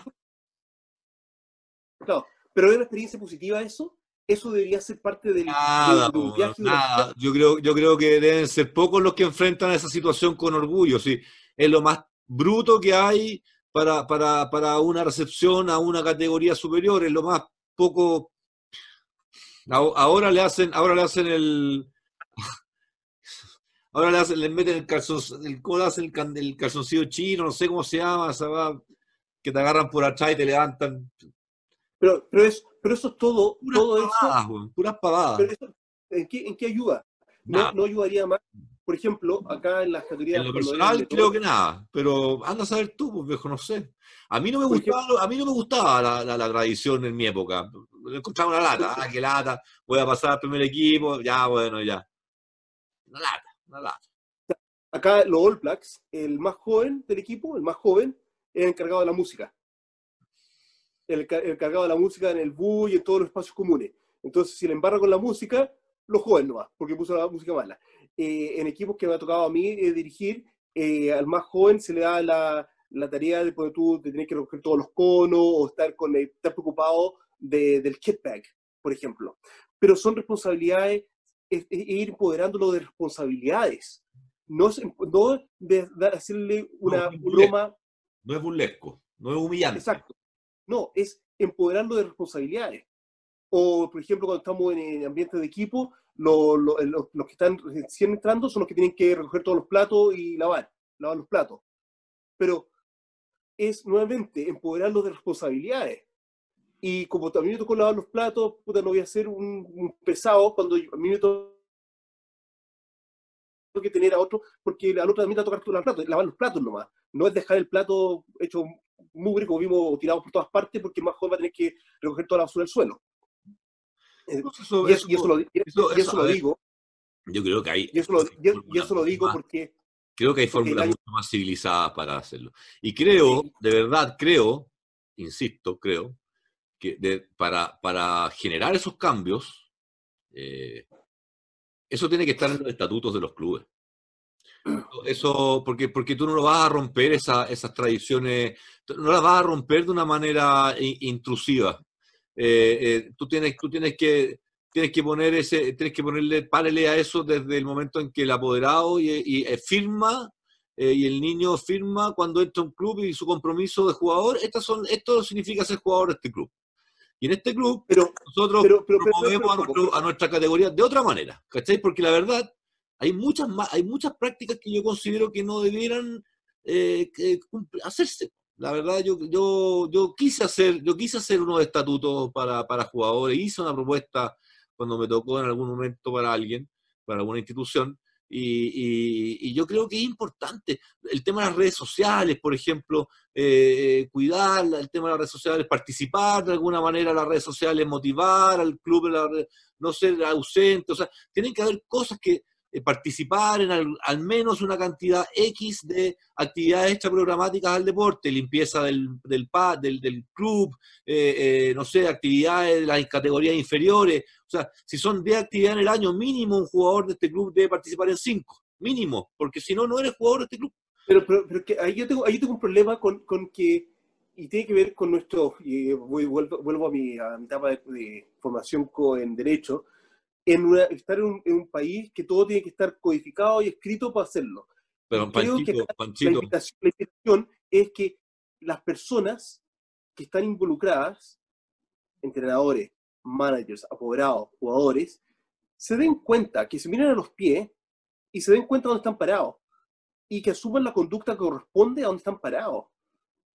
Claro, pero es una experiencia positiva eso, eso debería ser parte del, nada, viaje. Nada. Yo, creo, yo creo que deben ser pocos los que enfrentan esa situación con orgullo. ¿sí? Es lo más bruto que hay para, para, para una recepción a una categoría superior. Es lo más poco. Ahora le hacen, ahora le hacen el. Ahora le, hacen, le meten el calzón, el, ¿cómo hacen el, el calzoncillo chino? No sé cómo se llama, que te agarran por atrás y te levantan. Pero, pero, es, pero eso es todo, todo eso. puras pavadas. ¿en, qué, ¿en, qué, ayuda? No, no, ayudaría más por ejemplo, acá en las categorías... En lo personal creo que nada, pero anda a saber tú, pues viejo, no sé. A mí no me gustaba, a mí no me gustaba la, la, tradición en mi época. Encontraba una lata, ah, qué lata, voy a pasar al primer equipo, ya, bueno, ya. Una lata, una lata. Acá los All Blacks, el más joven del equipo, el más joven, es encargado de la música. El, encargado de la música en el bus y en todos los espacios comunes. Entonces, si le embarra con la música, lo joven no va, porque puso la música mala. Eh, en equipos que me ha tocado a mí eh, dirigir, eh, al más joven se le da la, la tarea de poder tú de tener que recoger todos los conos o estar, con, estar preocupado de, del kit bag, por ejemplo. Pero son responsabilidades, es, ir empoderándolo de responsabilidades. No, no de, hacerle una broma. No es burlesco, no es humillante. Exacto. No, es empoderarlo de responsabilidades. O, por ejemplo, cuando estamos en ambiente de equipo, los, los que están recién entrando son los que tienen que recoger todos los platos y lavar, lavar los platos. Pero es nuevamente empoderarlo de responsabilidades. Y como también me tocó lavar los platos, puta, no voy a ser un, pesado cuando a mí me toca que tener a otro, porque al otro también te tocar lavar, platos, lavar los platos nomás. No es dejar el plato hecho mugre, como vimos, tirado por todas partes, porque más joven va a tener que recoger toda la basura del suelo. Eh, y, eso, lo, digo. Yo creo que hay. Y eso lo, y eso lo digo porque Creo que hay fórmulas mucho más civilizadas para hacerlo. Y creo, de verdad, creo, insisto, creo, que para, para generar esos cambios, eh, eso tiene que estar en los estatutos de los clubes. Eso, porque, porque tú no lo vas a romper esas tradiciones, no las vas a romper de una manera intrusiva. Eh, eh, tú, tienes, tú tienes que tienes que poner ese, tienes que ponerle, párele a eso desde el momento en que el apoderado y, eh, firma eh, y el niño firma cuando entra a un club y su compromiso de jugador, estas son, esto significa ser jugador de este club. Y en este club pero, nosotros promovemos a, nuestra categoría de otra manera, ¿cachai? Porque la verdad, hay muchas, hay muchas prácticas que yo considero que no debieran eh, hacerse. La verdad, yo, yo, yo, quise hacer, yo quise hacer unos estatutos para, para jugadores, hice una propuesta cuando me tocó en algún momento para alguien, para alguna institución, y, yo creo que es importante el tema de las redes sociales, por ejemplo, eh, cuidar el tema de las redes sociales, participar de alguna manera en las redes sociales, motivar al club, no ser ausente, o sea, tienen que haber cosas que, eh, participar en al, menos una cantidad X de actividades extraprogramáticas al deporte, limpieza del, del, del, club, eh, eh, no sé, actividades de las categorías inferiores. O sea, si son 10 actividades en el año, mínimo un jugador de este club debe participar en 5, mínimo, porque si no, no eres jugador de este club. Pero, pero, que ahí, yo tengo, ahí tengo un problema con, con, que, y tiene que ver con nuestro, y vuelvo, vuelvo a, mi, a mi etapa de, de formación en Derecho, en estar en un, país que todo tiene que estar codificado y escrito para hacerlo. Pero, Creo que La, invitación, es que las personas que están involucradas, entrenadores, managers, apoderados, jugadores, se den cuenta, que se miren a los pies y se den cuenta de dónde están parados y que asuman la conducta que corresponde a dónde están parados.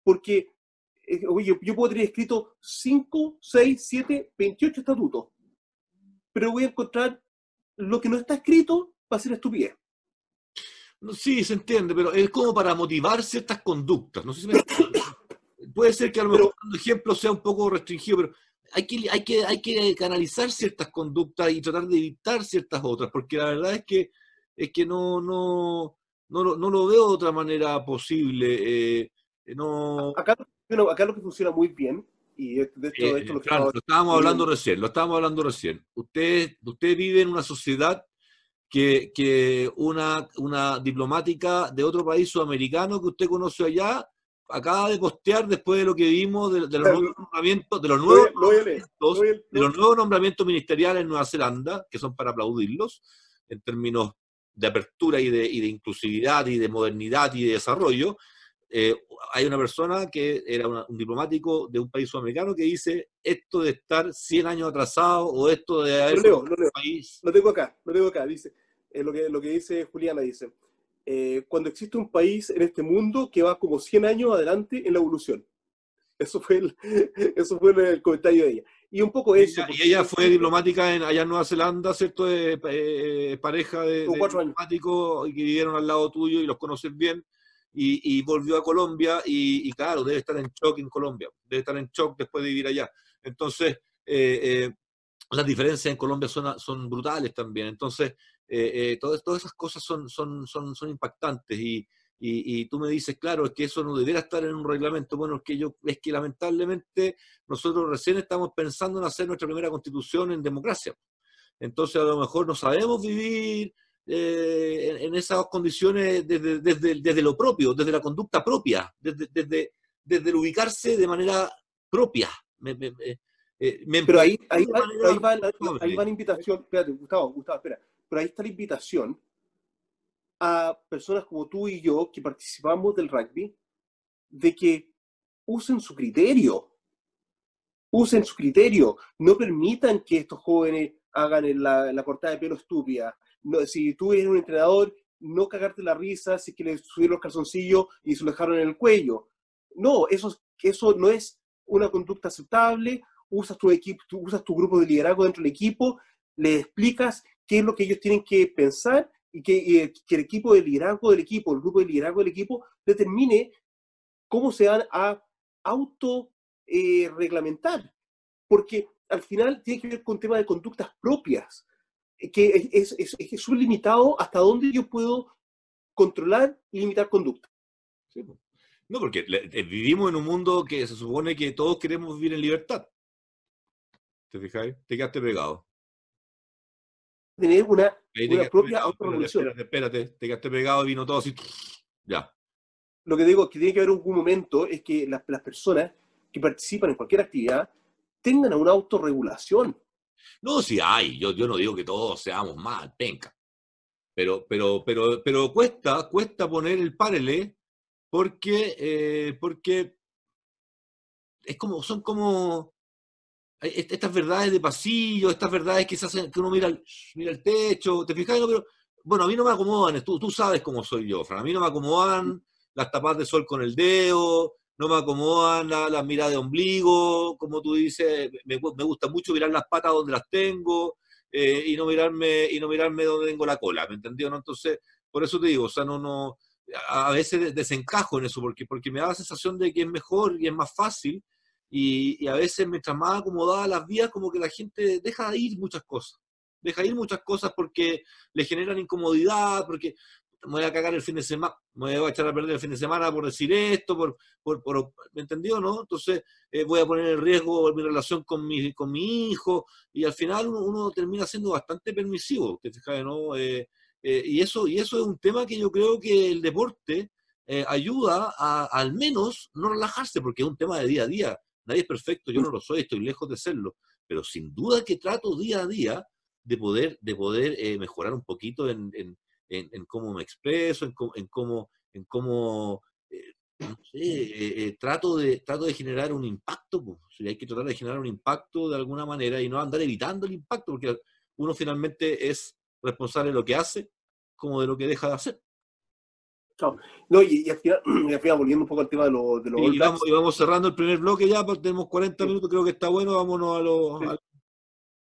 Porque eh, oye, yo puedo tener escrito 5, 6, 7, 28 estatutos pero voy a encontrar lo que no está escrito va a ser estupidez. Sí, se entiende, pero es como para motivar ciertas conductas. No sé si me... Puede ser que a lo mejor el ejemplo sea un poco restringido, pero hay que, hay, que, hay que canalizar ciertas conductas y tratar de evitar ciertas otras, porque la verdad es que, es que no, no, no, no lo veo de otra manera posible. Eh, no... acá, acá lo que funciona muy bien y de esto, esto lo, lo, estábamos hablando. recién, lo estábamos hablando recién. Usted, usted vive en una sociedad que, que una, una diplomática de otro país sudamericano que usted conoce allá acaba de postear después de lo que vimos de, los nuevos nombramientos, de los nuevos, nombramientos, de los nuevos nombramientos ministeriales en Nueva Zelanda, que son para aplaudirlos en términos de apertura y de, y de inclusividad y de modernidad y de desarrollo, eh, hay una persona que era un diplomático de un país sudamericano que dice esto de estar 100 años atrasado o esto de haber... Lo, país... lo tengo acá, lo tengo acá, dice, eh, lo, que, lo que dice Juliana, dice, eh, cuando existe un país en este mundo que va como 100 años adelante en la evolución. Eso fue el, eso fue el comentario de ella. Y un poco eso. y ella fue diplomática en, allá en Nueva Zelanda, ¿cierto? Eh, pareja de, diplomáticos que vivieron al lado tuyo y los conoces bien. Y, volvió a Colombia y, claro, debe estar en shock en Colombia, debe estar en shock después de vivir allá. Entonces, eh, las diferencias en Colombia son, son brutales también. Entonces, todas, todas esas cosas son, son, son, son impactantes y, y, tú me dices, claro, es que eso no debiera estar en un reglamento. Bueno, es que yo, es que lamentablemente nosotros recién estamos pensando en hacer nuestra primera constitución en democracia. Entonces a lo mejor no sabemos vivir eh, en, esas condiciones desde, desde, lo propio, desde la conducta propia, desde, desde, desde el ubicarse de manera propia. Eh, pero ahí, ahí, va, ahí, va, ahí va la invitación, espérate, Gustavo, Gustavo, espera, pero ahí está la invitación a personas como tú y yo que participamos del rugby de que usen su criterio. Usen su criterio. No permitan que estos jóvenes hagan la, la cortada de pelo estúpida. No, si tú eres un entrenador, no cagarte la risa si que le subieron los calzoncillos y se lo dejaron en el cuello. No, eso, eso no es una conducta aceptable. Usas tu, equipo, usas tu grupo de liderazgo dentro del equipo, le explicas qué es lo que ellos tienen que pensar y que, el equipo de liderazgo del equipo, el grupo de liderazgo del equipo, determine cómo se van a auto eh. Porque al final tiene que ver con temas de conductas propias, que es, es, es, limitado hasta dónde yo puedo controlar y limitar conducta. No, porque eh, vivimos en un mundo que se supone que todos queremos vivir en libertad. ¿Te fijáis? Te quedaste pegado tener una, una propia autorrevolución. Espérate, espérate, te quedaste pegado y vino todo así. Ya. Lo que digo es que tiene que haber un momento es que las, las personas que participan en cualquier actividad tengan una autorregulación. No, sí hay. Yo, yo no digo que todos seamos mal, penca. Pero, pero, pero, pero cuesta, cuesta poner el parele porque, eh, porque es como, son como, estas verdades de pasillo, estas verdades que se hacen, que uno mira, mira el techo, ¿te fijas? pero, bueno, a mí no me acomodan, tú, tú sabes cómo soy yo, Fran, a mí no me acomodan las tapas de sol con el dedo, no me acomodan las la miradas de ombligo, como tú dices, me, gusta mucho mirar las patas donde las tengo eh, y, no mirarme, y no mirarme donde tengo la cola, ¿me entendió? No? Entonces, por eso te digo, o sea, no, no, a veces desencajo en eso, porque, porque me da la sensación de que es mejor y es más fácil y, a veces, mientras más acomodadas las vías, como que la gente deja de ir muchas cosas. Deja de ir muchas cosas porque le generan incomodidad, porque me voy a cagar el fin de semana, me voy a echar a perder el fin de semana por decir esto, por, por, ¿me entendió, no? Entonces eh, voy a poner en riesgo mi relación con mi, con mi hijo y al final uno, termina siendo bastante permisivo, ¿te fijas, no? Eh, eh, y, eso, y eso es un tema que yo creo que el deporte ayuda a al menos no relajarse, porque es un tema de día a día. Nadie es perfecto, yo no lo soy, estoy lejos de serlo, pero sin duda que trato día a día de poder, de poder eh, mejorar un poquito en, en, en, cómo me expreso, en, en cómo, en cómo eh, no sé, eh, trato, de, trato de generar un impacto. Pues. hay que tratar de generar un impacto de alguna manera y no andar evitando el impacto, porque uno finalmente es responsable de lo que hace como de lo que deja de hacer. No, y, al final, volviendo un poco al tema de, los de y, vamos, cerrando el primer bloque ya, porque tenemos 40 minutos, creo que está bueno, vámonos a los...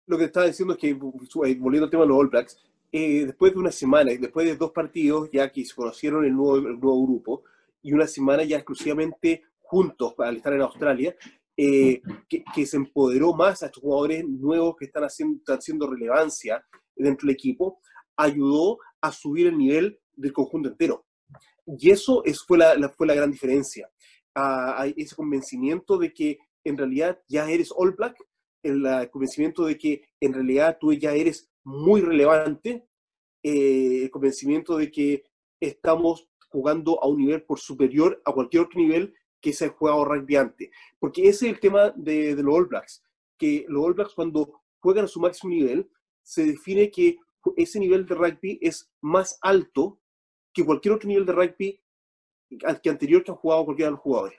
Lo que estaba diciendo es que, eh, volviendo al tema de los All Blacks, eh, después de una semana, después de dos partidos, ya que se conocieron el nuevo, el nuevo grupo, y una semana ya exclusivamente juntos al estar en Australia, eh, que, que, se empoderó más a estos jugadores nuevos que están haciendo, están haciendo relevancia dentro del equipo, ayudó a subir el nivel del conjunto entero. Y eso es, fue, la, fue la gran diferencia. Ah, ese convencimiento de que en realidad ya eres All Black, el, convencimiento de que en realidad tú ya eres muy relevante, eh, el convencimiento de que estamos jugando a un nivel por superior a cualquier otro nivel que se ha jugado rugby antes. Porque ese es el tema de, los All Blacks, que los All Blacks cuando juegan a su máximo nivel, se define que ese nivel de rugby es más alto que cualquier otro nivel de rugby que anterior que han jugado cualquiera de los jugadores.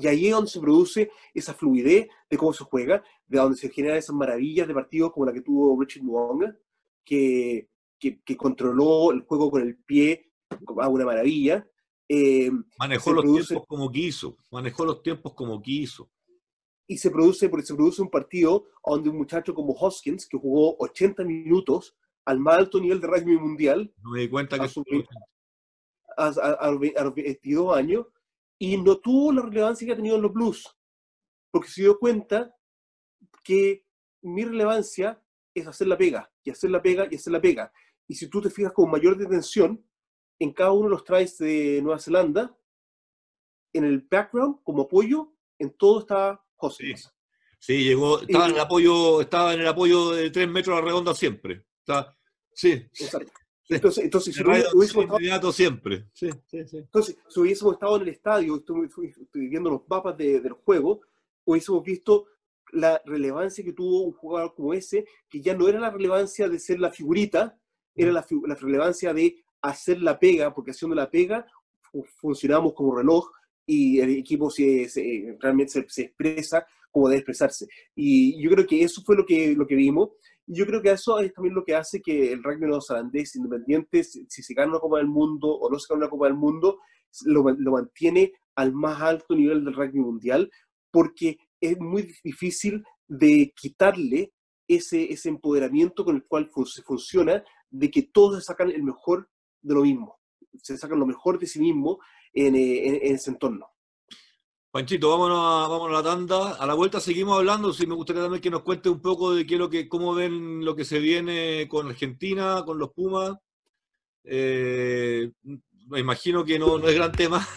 Y ahí es donde se produce esa fluidez de cómo se juega, de donde se generan esas maravillas de partidos como la que tuvo Richard Nwonga, que, que, controló el juego con el pie a una maravilla. Eh, manejó los tiempos como quiso, manejó los tiempos como quiso. y se produce, porque se produce un partido donde un muchacho como Hoskins, que jugó 80 minutos al más alto nivel de rugby mundial, no me di cuenta que a, a, los 22 años, y no tuvo la relevancia que ha tenido en los Blues, porque se dio cuenta que mi relevancia es hacer la pega, y hacer la pega, y hacer la pega. Y si tú te fijas con mayor detención, en cada uno de los tries de Nueva Zelanda, en el background, como apoyo, en todo está José. Sí. llegó, estaba en el apoyo, estaba en el apoyo de tres metros a la redonda siempre. sí. Exacto. Entonces, entonces si hubiésemos estado, siempre. Sí, Entonces, si hubiésemos estado en el estadio, estoy, viendo los mapas de, del juego, hubiésemos visto la relevancia que tuvo un jugador como ese, que ya no era la relevancia de ser la figurita, era la, la relevancia de hacer la pega, porque haciendo la pega funcionamos como reloj y el equipo se, realmente se, expresa como debe expresarse. Y yo creo que eso fue lo que, lo que vimos. Yo creo que eso es también lo que hace que el rugby neozelandés, independiente si, se gana una Copa del Mundo o no se gana una Copa del Mundo, lo, mantiene al más alto nivel del rugby mundial, porque es muy difícil de quitarle ese, ese empoderamiento con el cual se funciona, de que todos sacan el mejor de lo mismo, se sacan lo mejor de sí mismo en, eh, en, ese entorno. Panchito, vámonos a, vámonos a la tanda. A la vuelta seguimos hablando. Si me gustaría también que nos cuente un poco de qué lo que, cómo ven lo que se viene con Argentina, con los Pumas. Eh, me imagino que no, no es gran tema,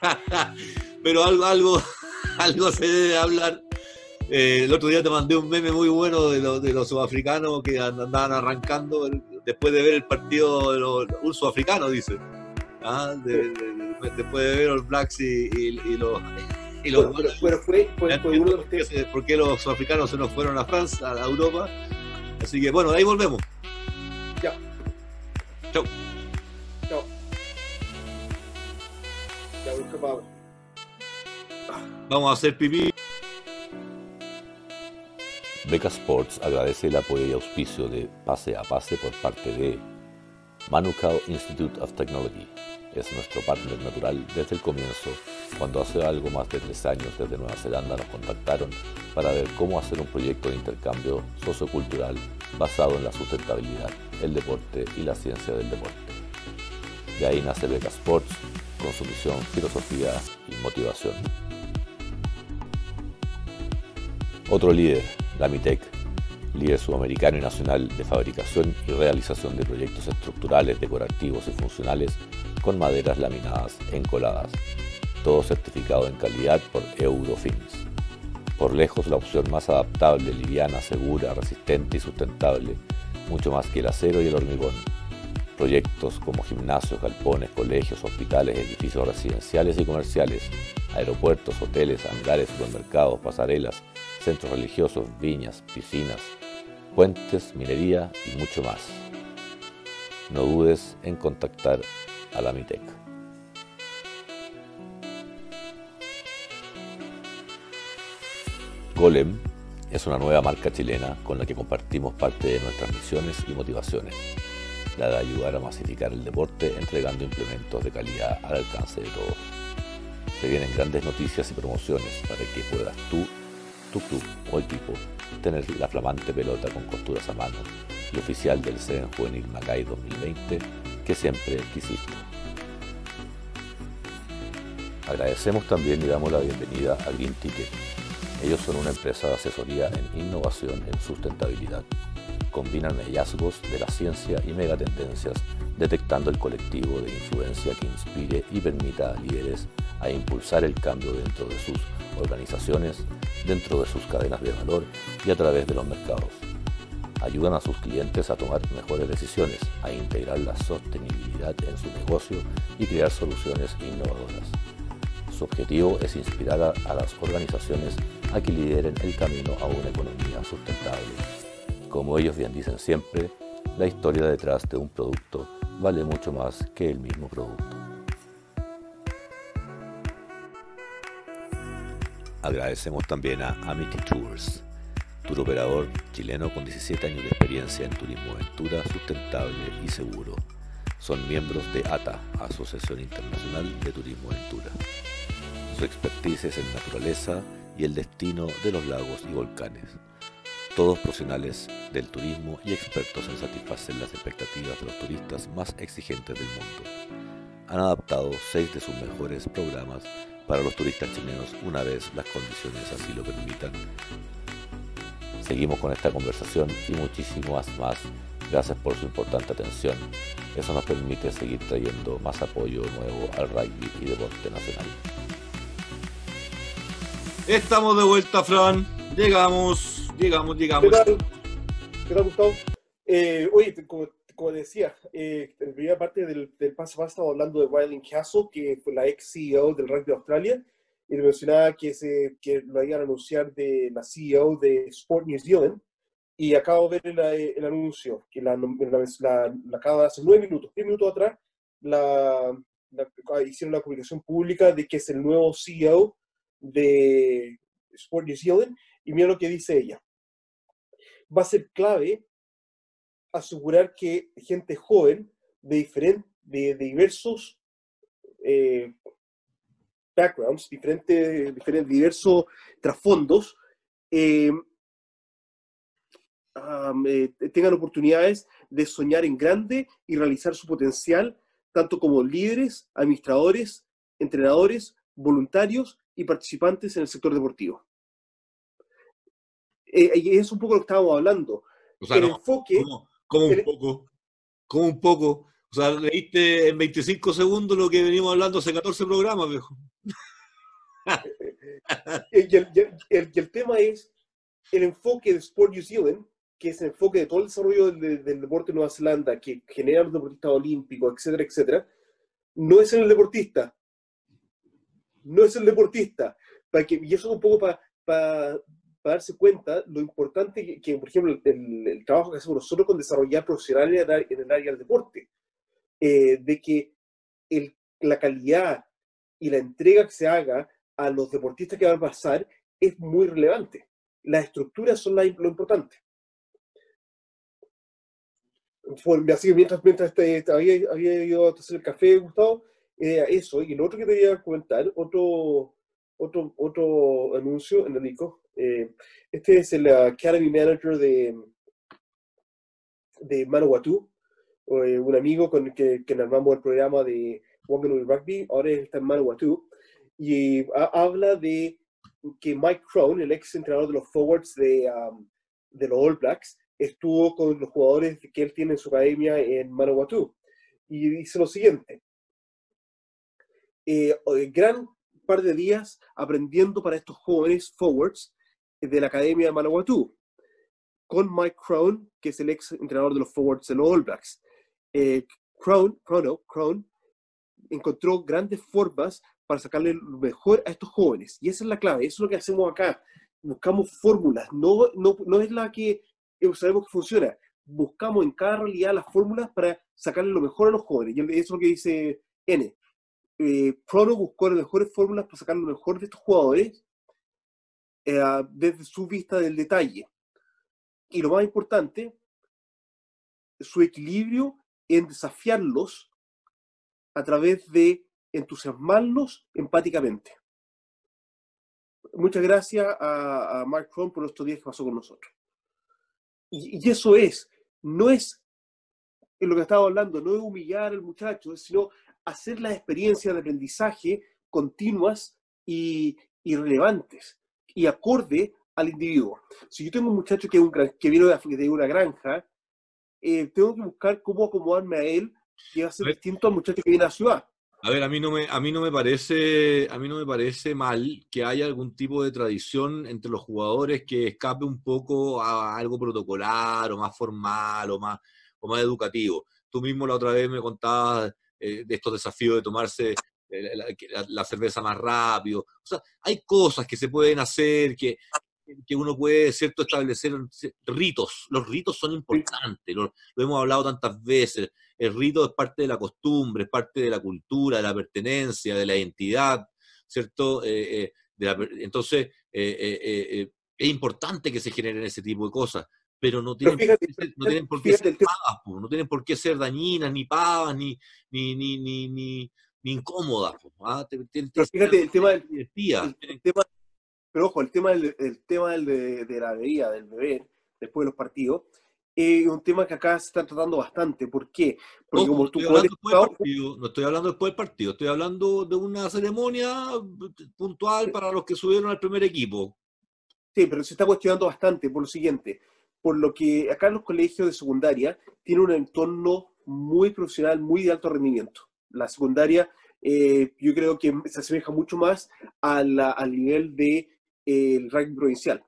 pero algo, algo, algo se debe hablar. Eh, el otro día te mandé un meme muy bueno de, de los sudafricanos que andaban arrancando después de ver el partido de los, un sudafricano, dice. ¿Ah? después de ver los Blacks y, los... Y los fue, fue, uno de ¿Por qué los sudafricanos se nos fueron a Francia, a Europa? Así que bueno, ahí volvemos. Ya. Chau. Chao. Ya, Vamos a hacer pipí. Beca Sports agradece el apoyo y auspicio de Pase a Pase por parte de Manukau Institute of Technology. Es nuestro partner natural desde el comienzo, cuando hace algo más de tres años desde Nueva Zelanda nos contactaron para ver cómo hacer un proyecto de intercambio sociocultural basado en la sustentabilidad, el deporte y la ciencia del deporte. De ahí nace Beca Sports, con su misión, filosofía y motivación. Otro líder, la MITEC, líder sudamericano y nacional de fabricación y realización de proyectos estructurales, decorativos y funcionales con maderas laminadas encoladas, todo certificado en calidad por Eurofins. Por lejos la opción más adaptable, liviana, segura, resistente y sustentable, mucho más que el acero y el hormigón. Proyectos como gimnasios, galpones, colegios, hospitales, edificios residenciales y comerciales, aeropuertos, hoteles, hangares, supermercados, pasarelas, centros religiosos, viñas, piscinas, puentes, minería y mucho más. No dudes en contactar a la MITEC. Golem es una nueva marca chilena con la que compartimos parte de nuestras misiones y motivaciones, la de ayudar a masificar el deporte entregando implementos de calidad al alcance de todos. Se vienen grandes noticias y promociones para que puedas tú tu club o equipo tener la flamante pelota con costuras a mano y oficial del CEN Juvenil Macay 2020 que siempre quisiste. Agradecemos también y damos la bienvenida a Green Ticket. Ellos son una empresa de asesoría en innovación en sustentabilidad. Combinan hallazgos de la ciencia y megatendencias detectando el colectivo de influencia que inspire y permita a líderes a impulsar el cambio dentro de sus organizaciones, dentro de sus cadenas de valor y a través de los mercados. Ayudan a sus clientes a tomar mejores decisiones, a integrar la sostenibilidad en su negocio y crear soluciones innovadoras. Su objetivo es inspirar a, las organizaciones a que lideren el camino a una economía sustentable. Como ellos bien dicen siempre, la historia detrás de un producto vale mucho más que el mismo producto. Agradecemos también a Amity Tours, tour operador chileno con 17 años de experiencia en turismo aventura sustentable y seguro. Son miembros de ATA, Asociación Internacional de Turismo Aventura. Su expertise es en naturaleza y el destino de los lagos y volcanes. Todos profesionales del turismo y expertos en satisfacer las expectativas de los turistas más exigentes del mundo. Han adaptado seis de sus mejores programas para los turistas chilenos una vez las condiciones así lo permitan. Seguimos con esta conversación y muchísimas más. Gracias por su importante atención. Eso nos permite seguir trayendo más apoyo nuevo al rugby y deporte nacional. Estamos de vuelta, Fran. Llegamos, llegamos, llegamos. ¿Qué tal, ¿Qué tal Gustavo? Eh, oye, como, como decía, eh, en la primera parte del, del paso a paso estaba hablando de Wiley Castle, que fue la ex CEO del rugby de Australia, y mencionaba que, se, que lo iban a anunciar de la CEO de Sport New Zealand, y acabo de ver el, el anuncio, que la, la, la, acaba de hace nueve minutos, diez minutos atrás, la, hicieron la comunicación pública de que es el nuevo CEO de Sport New Zealand, y mira lo que dice ella. Va a ser clave asegurar que gente joven de, diferentes, de, diversos eh, backgrounds, diferentes, diferentes, diversos trasfondos, eh, tengan oportunidades de soñar en grande y realizar su potencial, tanto como líderes, administradores, entrenadores, voluntarios y participantes en el sector deportivo. Y es un poco lo que estábamos hablando. el enfoque... Como un poco, como un poco. O sea, leíste en 25 segundos lo que venimos hablando hace 14 programas, viejo. y, el, tema es el enfoque de Sport New Zealand, que es el enfoque de todo el desarrollo del, deporte en Nueva Zelanda, que genera los deportistas olímpicos, etcétera, etcétera, no es en el deportista. No es el deportista. Para que, y eso es un poco para para darse cuenta lo importante que, por ejemplo, el, trabajo que hacemos nosotros con desarrollar profesionales en el área del deporte, eh, de que el, la calidad y la entrega que se haga a los deportistas que van a pasar es muy relevante. Las estructuras son lo importante. Así que mientras, mientras este, había, había, ido a hacer el café, Gustavo, eh, eso. Y lo otro que te iba a comentar, otro, otro, otro anuncio, Enrico. Eh, este es el Academy Manager de, de Manawatu, eh, un amigo con el que, que armamos el programa de Wanganui Rugby, ahora está en Manawatu, y habla de que Mike Crone, el ex entrenador de los forwards de, um, de los All Blacks, estuvo con los jugadores que él tiene en su academia en Manawatu. Y dice lo siguiente. Eh, gran de días aprendiendo para estos jóvenes forwards de la Academia de Manawatu, con Mike Crone, que es el ex entrenador de los forwards de los All Blacks. Eh, Crone, encontró grandes formas para sacarle lo mejor a estos jóvenes. Y esa es la clave, eso es lo que hacemos acá. Buscamos fórmulas, no, no, no es la que eh, sabemos que funciona. Buscamos en cada realidad las fórmulas para sacarle lo mejor a los jóvenes. Y eso es lo que dice N eh, Prono buscó las mejores fórmulas para sacar lo mejor de estos jugadores eh, desde su vista del detalle. Y lo más importante, su equilibrio en desafiarlos a través de entusiasmarlos empáticamente. Muchas gracias a, Mark Cron por estos días que pasó con nosotros. Y, y, eso es, no es en lo que estaba hablando, no es humillar al muchacho, sino hacer las experiencias de aprendizaje continuas y, relevantes y acorde al individuo. Si yo tengo un muchacho que, que viene de, una granja, eh, tengo que buscar cómo acomodarme a él que va a ser distinto al muchacho que viene a la ciudad. A ver, a mí no me, a mí no me parece, a mí no me parece mal que haya algún tipo de tradición entre los jugadores que escape un poco a algo protocolar o más formal o más, o más educativo. Tú mismo la otra vez me contabas eh, de estos desafíos de tomarse eh, la, cerveza más rápido. O sea, hay cosas que se pueden hacer, que, que uno puede, ¿cierto?, establecer ritos. Los ritos son importantes, lo, hemos hablado tantas veces. El rito es parte de la costumbre, es parte de la cultura, de la pertenencia, de la identidad, ¿cierto? Eh, entonces, es importante que se generen ese tipo de cosas pero no tienen, no tienen por qué ser pavas, no tienen por qué ser dañinas, ni pavas, ni, ni, ni, ni, ni, incómodas. ¿ah? fíjate, el tema, del, pero ojo, el tema del, el tema del de, la bebida, del beber, después de los partidos, es un tema que acá se está tratando bastante. ¿Por qué? Porque como tú puedes... no estoy hablando después del partido, estoy hablando de una ceremonia puntual para los que subieron al primer equipo. Sí, pero se está cuestionando bastante por lo siguiente, por lo que acá en los colegios de secundaria tiene un entorno muy profesional, muy de alto rendimiento. La secundaria eh, yo creo que se asemeja mucho más al nivel del de, el ranking provincial.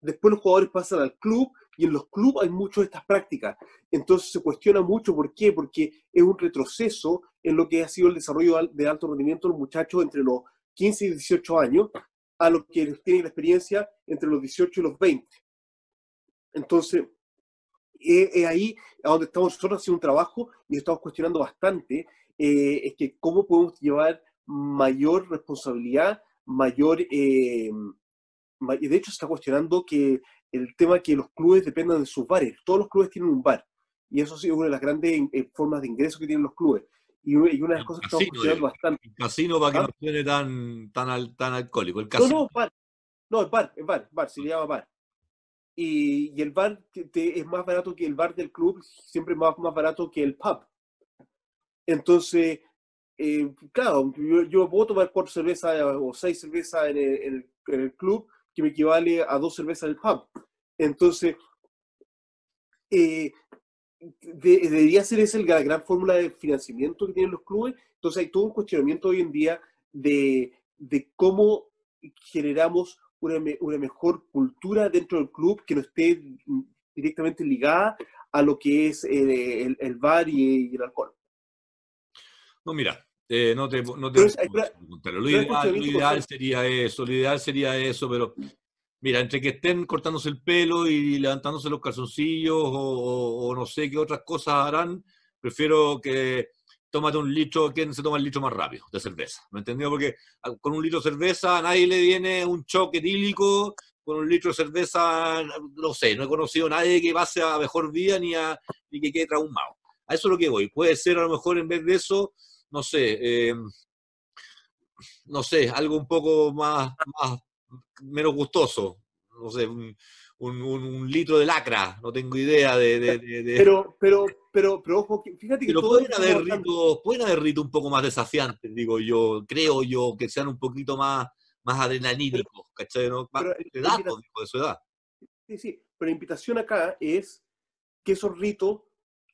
Después los jugadores pasan al club y en los clubes hay mucho de estas prácticas. Entonces se cuestiona mucho por qué, porque es un retroceso en lo que ha sido el desarrollo de alto rendimiento de los muchachos entre los 15 y 18 años a los que tienen la experiencia entre los 18 y los 20. Entonces, es ahí a donde estamos nosotros haciendo un trabajo y estamos cuestionando bastante eh, es que cómo podemos llevar mayor responsabilidad, mayor... Eh, de hecho se está cuestionando que el tema que los clubes dependan de sus bares. Todos los clubes tienen un bar. Y eso sí es una de las grandes eh, formas de ingreso que tienen los clubes. Y, una de las cosas que estamos cuestionando bastante. El casino para que ¿Ah? no suene tan, tan, tan alcohólico. El casino. No, no, bar. No, el bar, el bar, bar, se llama bar. Y, el bar es más barato que el bar del club, siempre más, más barato que el pub. Entonces, eh, claro, yo, puedo tomar cuatro cervezas o seis cervezas en el, club, que me equivale a dos cervezas en el pub. Entonces, eh, debería ser esa la gran fórmula de financiamiento que tienen los clubes. Entonces, hay todo un cuestionamiento hoy en día de, cómo generamos una, mejor cultura dentro del club que no esté directamente ligada a lo que es eh, el, bar y el alcohol. No, mira, eh, no te, no te lo, ideal, sería eso, lo ideal sería eso, pero mira, entre que estén cortándose el pelo y levantándose los calzoncillos o, no sé qué otras cosas harán, prefiero que tómate un litro, ¿quién se toma el litro más rápido de cerveza? ¿Me entendió? Porque ah, con un litro de cerveza a nadie le viene un choque etílico, con un litro de cerveza, no sé, no he conocido a nadie que pase a mejor vida ni, a, ni que quede traumado. A eso es lo que voy. Puede ser a lo mejor en vez de eso no sé, eh, no sé, algo un poco más, más menos gustoso, no sé, un, un, litro de lacra, no tengo idea de... Pero, pero, pero, pero, ojo, fíjate que... Pero pueden, haber ritos, pueden haber ritos un poco más desafiantes, digo yo, creo yo, que sean un poquito más, más adrenalínicos, ¿cachai? ¿no? Más de edad, de su edad. Sí, sí, pero la invitación acá es que esos ritos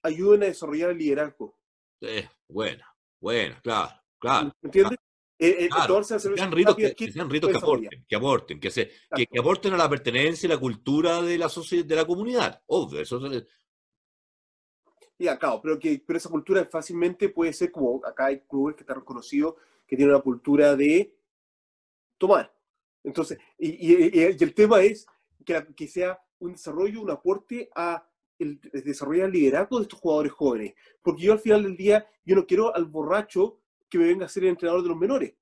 ayuden a desarrollar el liderazgo. Sí, bueno. Bueno, claro, claro. ¿Entiendes? Eh, eh, que sean ritos, que, ritos que, aporten, que aporten, que, se, que, aporten a la pertenencia y la cultura de la sociedad, de la comunidad. Obvio, eso es... Ya, claro, pero que pero esa cultura fácilmente puede ser como acá hay clubes que están reconocidos que tienen una cultura de tomar. Entonces, y, y, y el tema es que, que sea un desarrollo, un aporte a el, desarrollar el liderazgo de estos jugadores jóvenes. Porque yo al final del día, yo no quiero al borracho que me venga a ser el entrenador de los menores.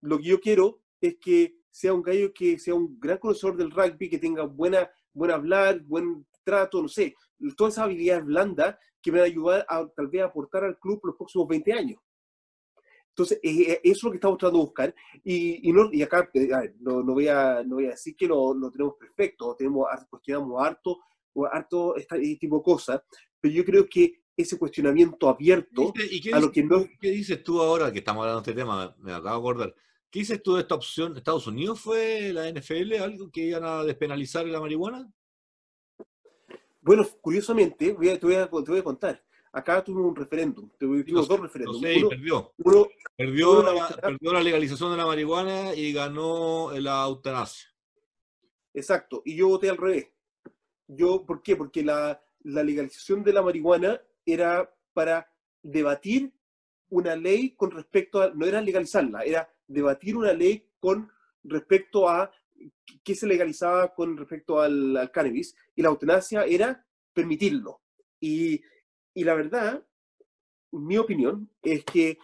Lo que yo quiero es que sea un gallo que sea un gran conocedor del rugby, que tenga buena, buen hablar, buen trato, no sé, todas esas habilidades blandas que me van a ayudar a tal vez a aportar al club los próximos 20 años. Entonces, eh, eh, eso es lo que estamos tratando de buscar. Y, y, no, y acá eh, no, no, voy a, no voy a decir que lo, lo tenemos perfecto, tenemos, cuestionamos harto harto este tipo de cosas, pero yo creo que ese cuestionamiento abierto a lo que no... ¿Qué dices tú ahora que estamos hablando de este tema? Me, acabo de acordar. ¿Qué dices tú de esta opción? ¿Estados Unidos fue la NFL algo que iban a despenalizar la marihuana? Bueno, curiosamente, te, voy a, contar. Acá tuvimos un referéndum, tuvimos dos referéndums. perdió. perdió, la, perdió la legalización de la marihuana y ganó la eutanasia. Exacto, y yo voté al revés. Yo, ¿Por qué? Porque la, legalización de la marihuana era para debatir una ley con respecto a, no era legalizarla, era debatir una ley con respecto a qué se legalizaba con respecto al, cannabis, y la eutanasia era permitirlo. Y, la verdad, mi opinión, es que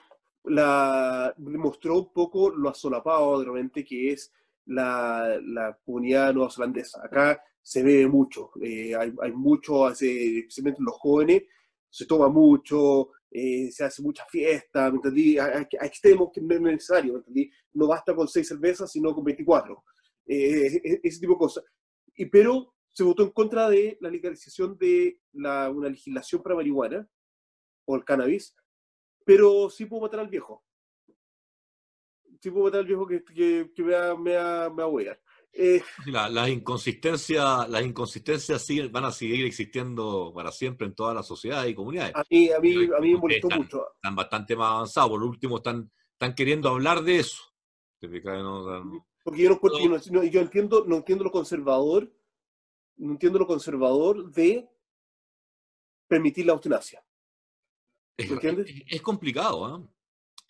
la, demostró un poco lo asolapado de repente que es la, la comunidad neozelandesa. Acá se bebe mucho, eh, hay, hay, mucho, especialmente los jóvenes, se toma mucho, eh, se hace mucha fiesta, ¿me entendí? A, extremos que no es necesario, ¿me entendí? No basta con seis cervezas, sino con 24. Eh, ese tipo de cosas. Y, pero se votó en contra de la legalización de la, una legislación para marihuana o el cannabis, pero sí puedo matar al viejo. Sí puedo matar al viejo que, que, me va, me me a eh, las inconsistencias, las inconsistencias siguen, van a seguir existiendo para siempre en todas las sociedades y comunidades. A mí, a mí, a mí me molestó mucho. Están bastante más avanzados, por último están, están queriendo hablar de eso. Porque yo no, yo entiendo, no entiendo lo conservador, no entiendo lo conservador de permitir la eutanasia. Es, es, complicado, ¿ah?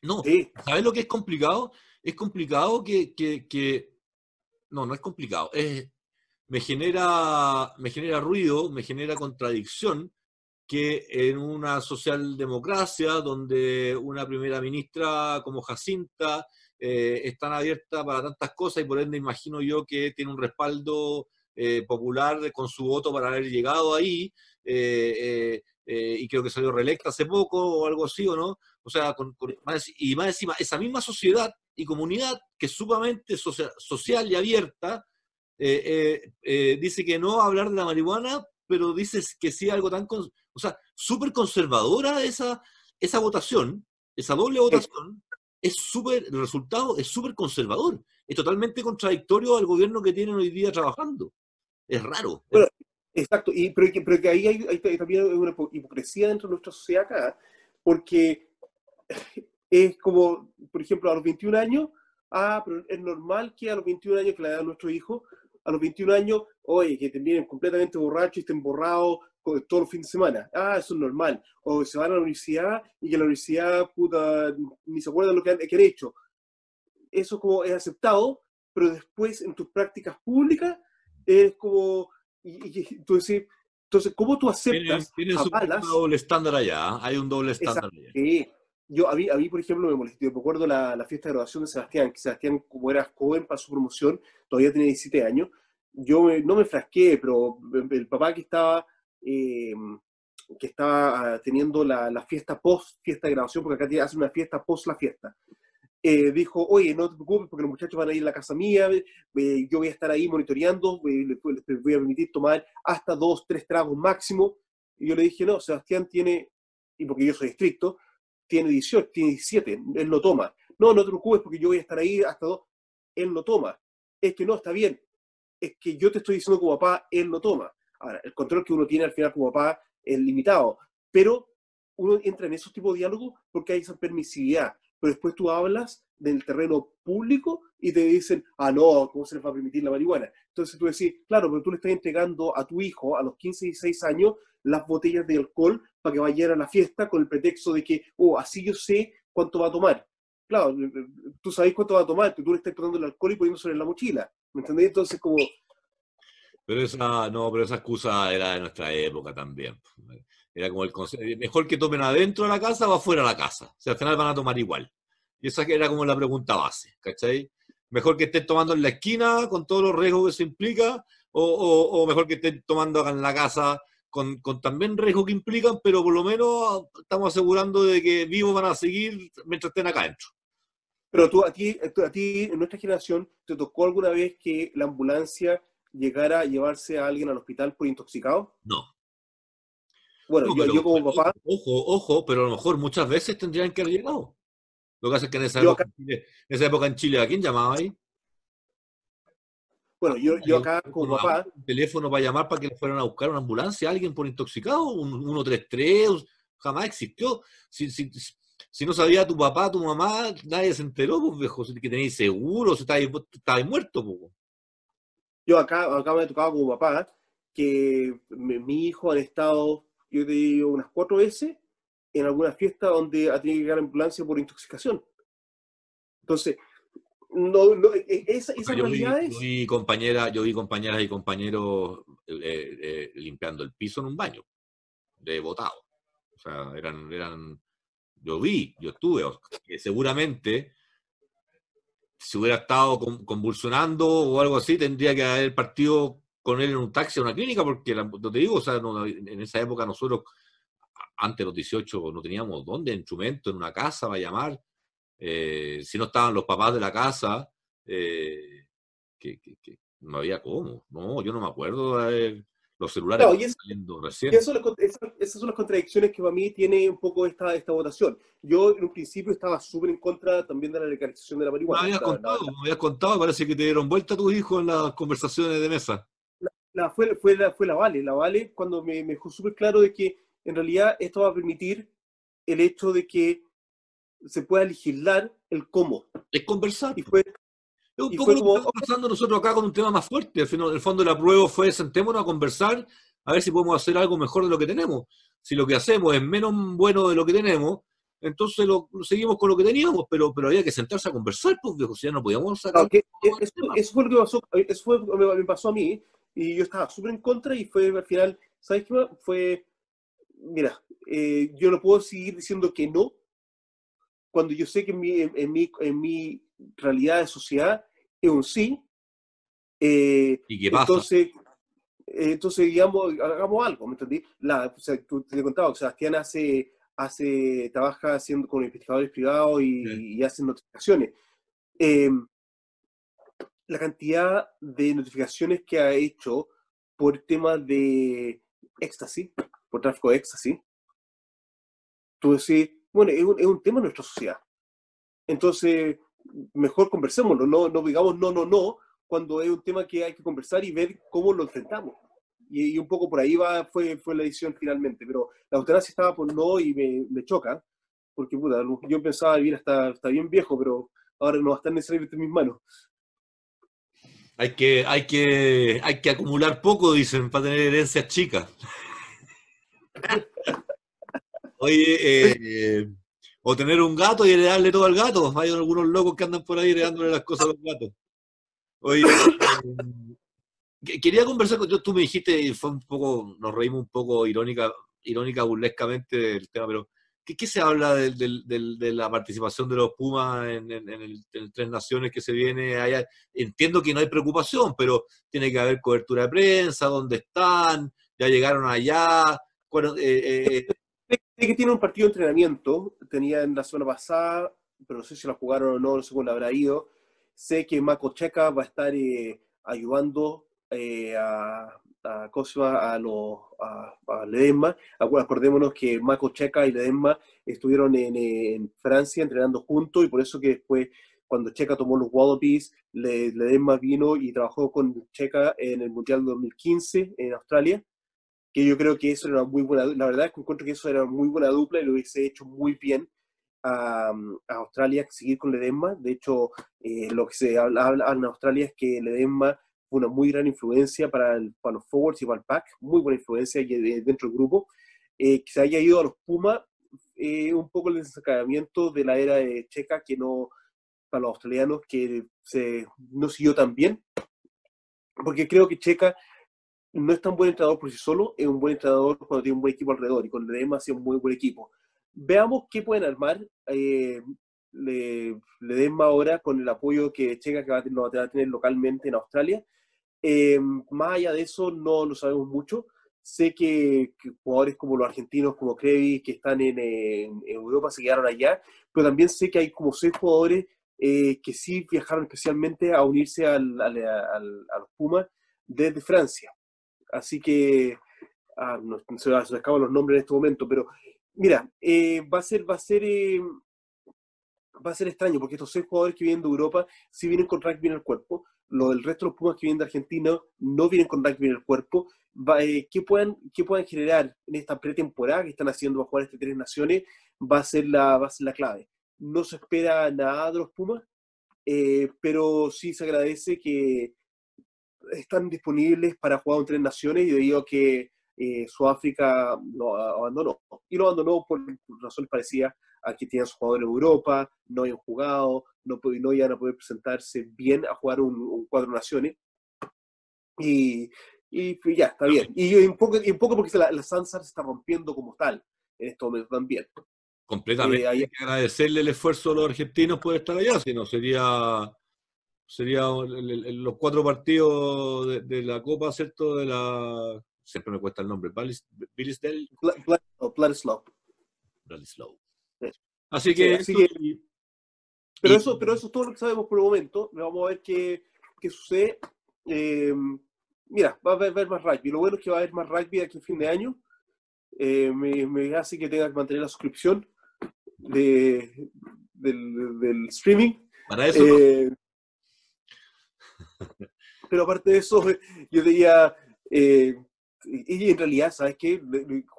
No, ¿sabes lo que es complicado? Es complicado que, que, que no, no es complicado. me, genera, me genera ruido, me genera contradicción que en una socialdemocracia donde una primera ministra como Jacinta eh, es tan abierta para tantas cosas y por ende imagino yo que tiene un respaldo eh, popular con su voto para haber llegado ahí eh, y creo que salió reelecta hace poco o algo así, ¿o no? O sea, y más encima, esa misma sociedad y comunidad, que es sumamente social y abierta, eh, eh, eh, dice que no hablar de la marihuana, pero dice que sí algo tan, o sea, súper conservadora esa, esa votación, esa doble votación, es súper, el resultado es súper conservador, es totalmente contradictorio al gobierno que tienen hoy día trabajando. Es raro. exacto, y, pero, que, ahí hay, hay, también una hipocresía dentro de nuestra sociedad acá, porque es como, por ejemplo, a los 21 años, ah, pero es normal que a los 21 años que le da a nuestro hijo, a los 21 años, oye, que te vienen completamente borrachos y estén borrados todo el fin de semana. Ah, eso es normal. O se van a la universidad y que la universidad, puta, ni se acuerdan lo que han, que han hecho. Eso como es aceptado, pero después en tus prácticas públicas es como, y, entonces, entonces, ¿cómo tú aceptas? Tienes, un doble estándar allá, ¿ah? hay un doble estándar allá. Sí, yo, a mí, a mí, por ejemplo, me molestó. Yo recuerdo la, la, fiesta de graduación de Sebastián, que Sebastián, como era joven para su promoción, todavía tenía 17 años. Yo no me frasqué, pero el papá que estaba, eh, que estaba ah, teniendo la, la, fiesta post fiesta de graduación, porque acá hace una fiesta post la fiesta, eh, dijo, oye, no te preocupes porque los muchachos van a ir a la casa mía, eh, yo voy a estar ahí monitoreando, les, voy a permitir tomar hasta dos, tres tragos máximo. Y yo le dije, no, Sebastián tiene, y porque yo soy estricto, tiene 18, tiene 17, él lo toma. No, no te preocupes porque yo voy a estar ahí hasta dos. Él lo toma. Es que no, está bien. Es que yo te estoy diciendo como papá, él lo toma. Ahora, el control que uno tiene al final como papá es limitado, pero uno entra en esos tipos de diálogos porque hay esa permisividad. Pero después tú hablas del terreno público y te dicen, ah, no, ¿cómo se les va a permitir la marihuana? Entonces tú decís, claro, pero tú le estás entregando a tu hijo a los 15 y 16 años las botellas de alcohol para que vaya a la fiesta con el pretexto de que, oh, así yo sé cuánto va a tomar. Claro, eh, eh, tú sabes cuánto va a tomar, tú le estás tomando el alcohol y poniéndose en la mochila. ¿Me entendés? Entonces, como. Pero esa, no, pero esa excusa era de nuestra época también. Era como el mejor que tomen adentro de la casa o afuera de la casa. O sea, al final van a tomar igual. Y esa era como la pregunta base, ¿cachai? Mejor que estén tomando en la esquina con todos los riesgos que eso implica, o, o, mejor que estén tomando acá en la casa con, con, también riesgos que implican, pero por lo menos estamos asegurando de que vivos van a seguir mientras estén acá adentro. Pero tú, a ti, a ti, en nuestra generación, ¿te tocó alguna vez que la ambulancia llegara a llevarse a alguien al hospital por intoxicado? No. Bueno, yo, como papá... Ojo, ojo, pero a lo mejor muchas veces tendrían que haber llegado. Lo que pasa es que en esa, época, en esa época en Chile, ¿a quién llamaba ahí? Bueno, yo, yo acá como papá... Un teléfono para llamar para que le fueran a buscar una ambulancia a alguien por intoxicado, un 133, jamás existió. Si, si, si, no sabía tu papá, tu mamá, nadie se enteró, pues viejo, que tenéis seguro, si estabais, muerto. Pues. Yo acá, acá me he tocado como papá que mi, mi hijo han estado, yo te digo, unas cuatro veces en alguna fiesta donde ha tenido que llegar a ambulancia por intoxicación. Entonces, no, no e, e, esa, esas yo realidades... Vi, compañera, yo vi compañeras y compañeros eh, eh, limpiando el piso en un baño, de botado. O sea, eran, eran, yo vi, yo estuve, que seguramente si hubiera estado convulsionando o algo así, tendría que haber partido con él en un taxi a una clínica, porque, no te digo, o sea, en esa época nosotros antes los 18 no teníamos dónde, instrumento, en una casa para llamar. Eh, si no estaban los papás de la casa, eh, que, no había cómo. No, yo no me acuerdo de los celulares saliendo recién. esas, son las contradicciones que para mí tiene un poco esta, esta votación. Yo en un principio estaba súper en contra también de la legalización de la marihuana. Me habías contado, me habías contado, parece que te dieron vuelta a tus hijos en las conversaciones de mesa. La, fue, fue, la, fue la Vale, la Vale cuando me, me dejó súper claro de que en realidad esto va a permitir el hecho de que se pueda legislar el cómo. Es conversar. Y fue, es un poco lo que estamos pasando nosotros acá con un tema más fuerte. Al final, el fondo de la prueba fue sentémonos a conversar a ver si podemos hacer algo mejor de lo que tenemos. Si lo que hacemos es menos bueno de lo que tenemos, entonces lo, seguimos con lo que teníamos, pero, pero había que sentarse a conversar, porque si ya no podíamos sacar. eso, fue lo que pasó, eso fue lo que me pasó a mí, y yo estaba súper en contra, y fue al final, ¿sabes qué? Fue, mira, eh, yo no puedo seguir diciendo que no, cuando yo sé que en mi, en, mi, en mi realidad de sociedad es un sí. Eh, ¿Y qué pasa? Entonces, eh, entonces, digamos, hagamos algo, ¿me entendí? La, o sea, te contaba, Sebastián hace, hace, trabaja haciendo con investigadores privados y, y hace notificaciones. Em, la cantidad de notificaciones que ha hecho por temas de éxtasis, por tráfico de éxtasis, tú decís, bueno, es un, es un tema de nuestra sociedad. Entonces, mejor conversémoslo, no, no digamos no, no, no, cuando es un tema que hay que conversar y ver cómo lo enfrentamos. Y, un poco por ahí va, fue, fue la decisión finalmente, pero la eutanasia estaba por no y me, me choca, porque puta, yo pensaba vivir hasta, hasta bien viejo, pero ahora no va a estar necesariamente en mis manos. Hay que, hay que, hay que acumular poco, dicen, para tener herencias chicas. Oye, eh, o tener un gato y heredarle todo al gato. Hay algunos locos que andan por ahí heredándole las cosas a los gatos. Oye, eh, quería conversar con tú me dijiste, fue un poco, nos reímos un poco irónica, irónica burlescamente del tema, pero ¿qué, se habla de, la participación de los Pumas en, el, Tres Naciones que se viene allá? Entiendo que no hay preocupación, pero tiene que haber cobertura de prensa, dónde están, ya llegaron allá. Bueno, eh, eh Sé que tiene un partido de entrenamiento, tenía en la semana pasada, pero no sé si lo jugaron o no, no sé cómo le habrá ido. Sé que Mako Checa va a estar eh, ayudando eh, a, a, a, los, a, Ledesma. Acordémonos que Mako Checa y Ledesma estuvieron en, Francia entrenando juntos y por eso que después, cuando Checa tomó los Wallabies, Ledesma vino y trabajó con Checa en el Mundial 2015 en Australia que yo creo que eso era muy buena, la verdad es que encuentro que eso era muy buena dupla y lo hubiese hecho muy bien a, Australia seguir con Ledesma. De hecho, eh, lo que se habla, en Australia es que Ledesma fue una muy gran influencia para, para los forwards y para el pack, muy buena influencia dentro del grupo. Eh, que se haya ido a los Pumas, eh, un poco el desencadenamiento de la era de Checa, que no, para los australianos, que se, no siguió tan bien, porque creo que Checa no es tan buen entrenador por sí solo, es un buen entrenador cuando tiene un buen equipo alrededor y con Ledesma ha sido un muy buen equipo. Veamos qué pueden armar. Eh, le, Ledesma ahora con el apoyo que Checa que va a, tener localmente en Australia. Eh, más allá de eso, no lo sabemos mucho. Sé que, jugadores como los argentinos, como Krevi, que están en, Europa, se quedaron allá, pero también sé que hay como seis jugadores eh, que sí viajaron especialmente a unirse al, al, a los Pumas desde Francia. Así que, ah, no, se, acaban los nombres en este momento, pero mira, eh, va a ser, va a ser, eh, va a ser extraño porque estos seis jugadores que vienen de Europa sí vienen con rugby en el cuerpo, lo del resto de los Pumas que vienen de Argentina no vienen con rugby en el cuerpo. Va, eh, ¿qué, puedan, ¿Qué puedan generar en esta pretemporada que están haciendo para jugar estas tres naciones? Va a ser la, va a ser la clave. No se espera nada de los Pumas, pero sí se agradece que, están disponibles para jugar en tres naciones y debido a que eh, Sudáfrica lo abandonó. Y lo abandonó por razones parecidas a que tenían su jugador en Europa, no habían jugado, no, no iban a poder presentarse bien a jugar un, cuatro naciones. Y, y, ya, está bien. Y, un, poco, y un poco porque la, la se está rompiendo como tal en este momento también. Completamente. Eh, hay que agradecerle el esfuerzo de los argentinos por estar allá, si no sería sería los cuatro partidos de, la Copa, ¿cierto? De la siempre me cuesta el nombre, Billisdale. Vladislav. Vladislav. Así que... pero, eso, pero eso es todo lo que sabemos por el momento. Vamos a ver qué, qué sucede. Eh, mira, va a haber, más rugby. Lo bueno es que va a haber más rugby aquí a fin de año. Eh, me, me, hace que tenga que mantener la suscripción de, del, del streaming. Para eso. Eh, pero aparte de eso, yo diría, eh, y en realidad, ¿sabes qué?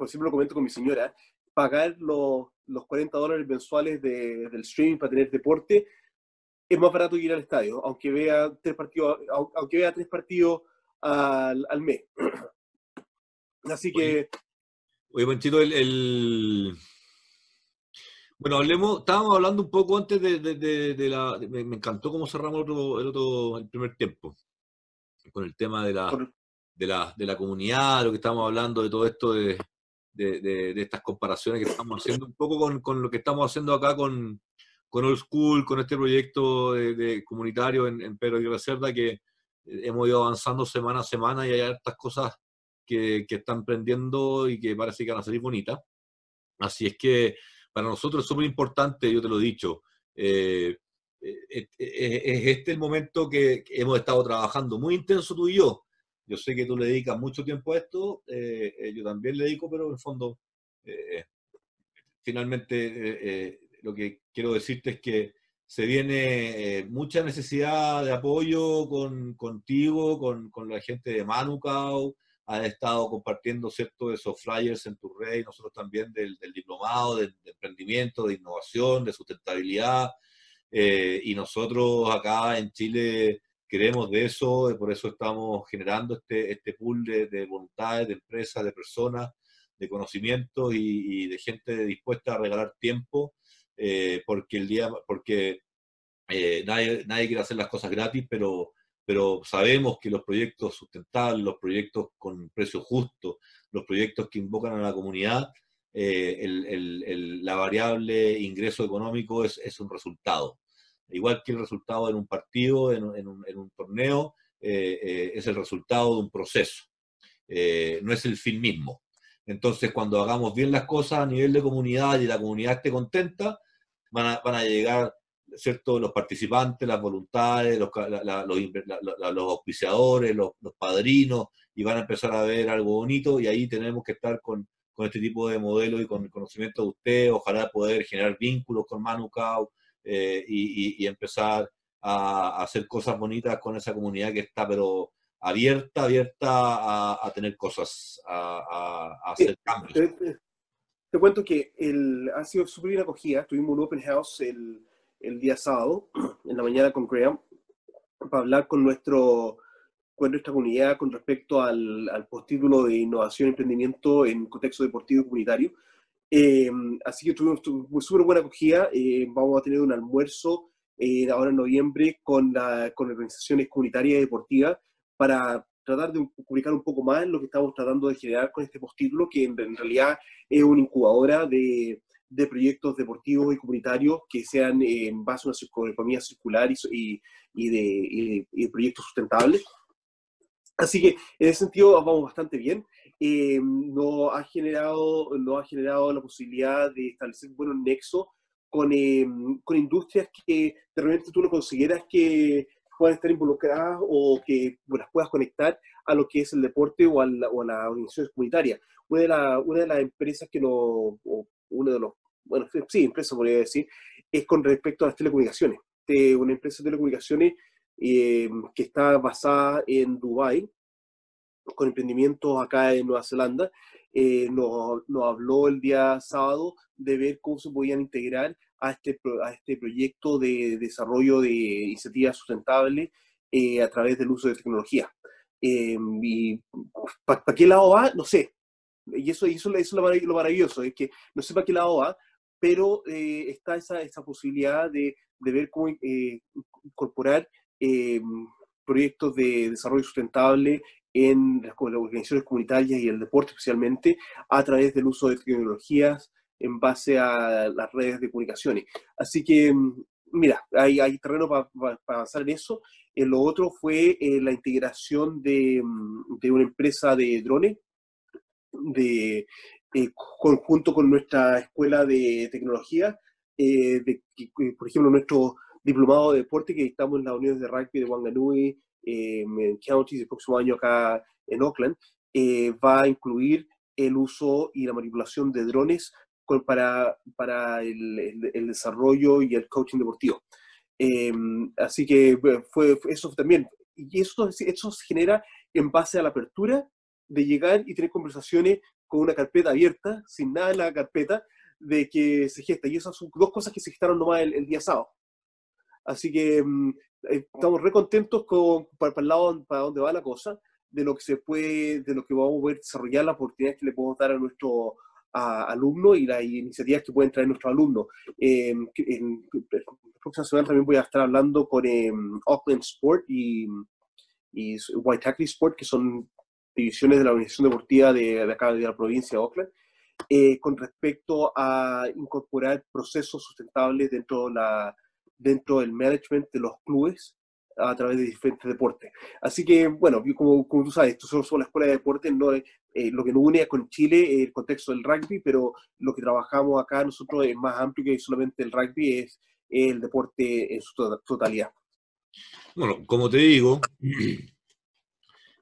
Siempre lo comento con mi señora, pagar los, los 40 dólares mensuales de, del streaming para tener deporte es más barato que ir al estadio, aunque vea tres partidos, aunque vea tres partidos al, al mes. Así que... Oye, Panchito, el, el, Bueno, hablemos, estábamos hablando un poco antes de, de, de, la... Me, encantó cómo cerramos el otro, el otro, el primer tiempo, con el tema de la, de la, de la comunidad, lo que estamos hablando, de todo esto de, de, estas comparaciones que estamos haciendo, un poco con, con, lo que estamos haciendo acá con, con Old School, con este proyecto de, comunitario en, en Pedro y Cerda, que hemos ido avanzando semana a semana y hay estas cosas que, que, están prendiendo y que parece que van a salir bonitas. Así es que para nosotros es súper importante, yo te lo he dicho, eh, eh, eh, es este el momento que hemos estado trabajando muy intenso tú y yo, yo sé que tú le dedicas mucho tiempo a esto, eh, eh, yo también le dedico, pero en el fondo, eh, finalmente, lo que quiero decirte es que se viene mucha necesidad de apoyo con, contigo, con, con, la gente de Manukau, has estado compartiendo cierto esos flyers en tu red, nosotros también del, diplomado, de, de, emprendimiento, de innovación, de sustentabilidad, y nosotros acá en Chile queremos de eso, y por eso estamos generando este, este pool de, voluntades, de empresas, de personas, de conocimientos y, de gente dispuesta a regalar tiempo, eh, porque el día, porque eh, nadie, nadie quiere hacer las cosas gratis, pero, pero sabemos que los proyectos sustentables, los proyectos con precio justo, los proyectos que invocan a la comunidad, eh, el, el, la variable ingreso económico es, es un resultado igual que el resultado en un partido, en, un, torneo, eh, eh, es el resultado de un proceso, eh, no es el fin mismo. Entonces, cuando hagamos bien las cosas a nivel de comunidad y la comunidad esté contenta, van a, llegar ¿cierto? los participantes, las voluntades, los, los, auspiciadores, los, padrinos, y van a empezar a ver algo bonito, y ahí tenemos que estar con, con este tipo de modelos y con el conocimiento de usted, ojalá poder generar vínculos con Manukau, eh, y, empezar a, hacer cosas bonitas con esa comunidad que está, pero abierta, abierta a, tener cosas, a, hacer cambios. Te, cuento que el, ha sido súper bien acogida. Tuvimos un open house el, el día sábado, en la mañana con Graham, para hablar con nuestro con nuestra comunidad con respecto al, al postítulo de innovación y emprendimiento en contexto deportivo y comunitario. Eh, así que tuvimos, súper buena acogida. Eh, vamos a tener un almuerzo eh, ahora en noviembre con, la, con organizaciones comunitarias y deportivas para tratar de publicar un poco más lo que estamos tratando de generar con este postítulo, que en, realidad es una incubadora de, de, proyectos deportivos y comunitarios que sean en base a una economía circular y, y, de, y de proyectos sustentables. Así que en ese sentido vamos bastante bien eh, ha generado, no ha generado la posibilidad de establecer buenos nexos con, eh, con industrias que de repente tú no consideras que puedan estar involucradas o que las puedas conectar a lo que es el deporte o a la, o a la organización comunitaria. Una de, la, una de las empresas que no, uno de los, bueno, sí, empresa podría decir, es con respecto a las telecomunicaciones. De una empresa de telecomunicaciones eh, que está basada en Dubái, con emprendimientos acá en Nueva Zelanda, eh, nos, habló el día sábado de ver cómo se podían integrar a este, a este proyecto de desarrollo de iniciativas sustentables eh, a través del uso de tecnología. Eh, y ¿Para qué lado va? No sé. Y eso, eso, es lo maravilloso, es que no sé para qué lado va, pero está esa, esa posibilidad de, de ver cómo incorporar proyectos de desarrollo sustentable en las, organizaciones comunitarias y el deporte especialmente a través del uso de tecnologías en base a las redes de comunicaciones. Así que, mira, hay, hay terreno para avanzar en eso. Eh, lo otro fue eh, la integración de, de, una empresa de drones de conjunto con nuestra escuela de tecnología, de, por ejemplo, nuestro diplomado de deporte que estamos en las uniones de rugby de Wanganui, en Counties, el próximo año acá en Oakland, va a incluir el uso y la manipulación de drones para, para el, el, desarrollo y el coaching deportivo. Em, así que fue, eso también, y eso, eso se genera en base a la apertura de llegar y tener conversaciones con una carpeta abierta, sin nada en la carpeta, de que se gesta. Y esas son dos cosas que se gestaron nomás el, día sábado. Así que em, eh, estamos re contentos con, para, para el lado para dónde va la cosa de lo que se puede, de lo que vamos a poder desarrollar, la oportunidad que le podemos dar a nuestro alumno y las iniciativas que pueden traer nuestros alumnos. Eh, en, la próxima semana también voy a estar hablando con eh, Auckland Sport y, y White Sport, que son divisiones de la organización deportiva de, de acá de la provincia de Auckland, eh, con respecto a incorporar procesos sustentables dentro, la, dentro del management de los clubes a través de diferentes deportes. Así que, bueno, como, como tú sabes, solo son la escuela de deportes, no eh, lo que nos une con Chile el contexto del rugby, pero lo que trabajamos acá nosotros es más amplio que solamente el rugby, es el deporte en su totalidad. Bueno, como te digo,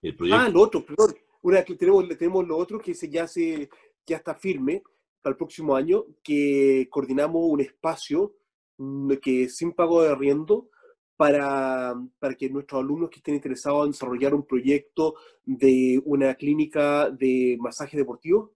el proyecto... Ah, lo otro, perdón. Una que tenemos, tenemos lo otro que se, ya, se, ya está firme para el próximo año, que coordinamos un espacio mm, que sin pago de arriendo para, para, que nuestros alumnos que estén interesados en desarrollar un proyecto de una clínica de masaje deportivo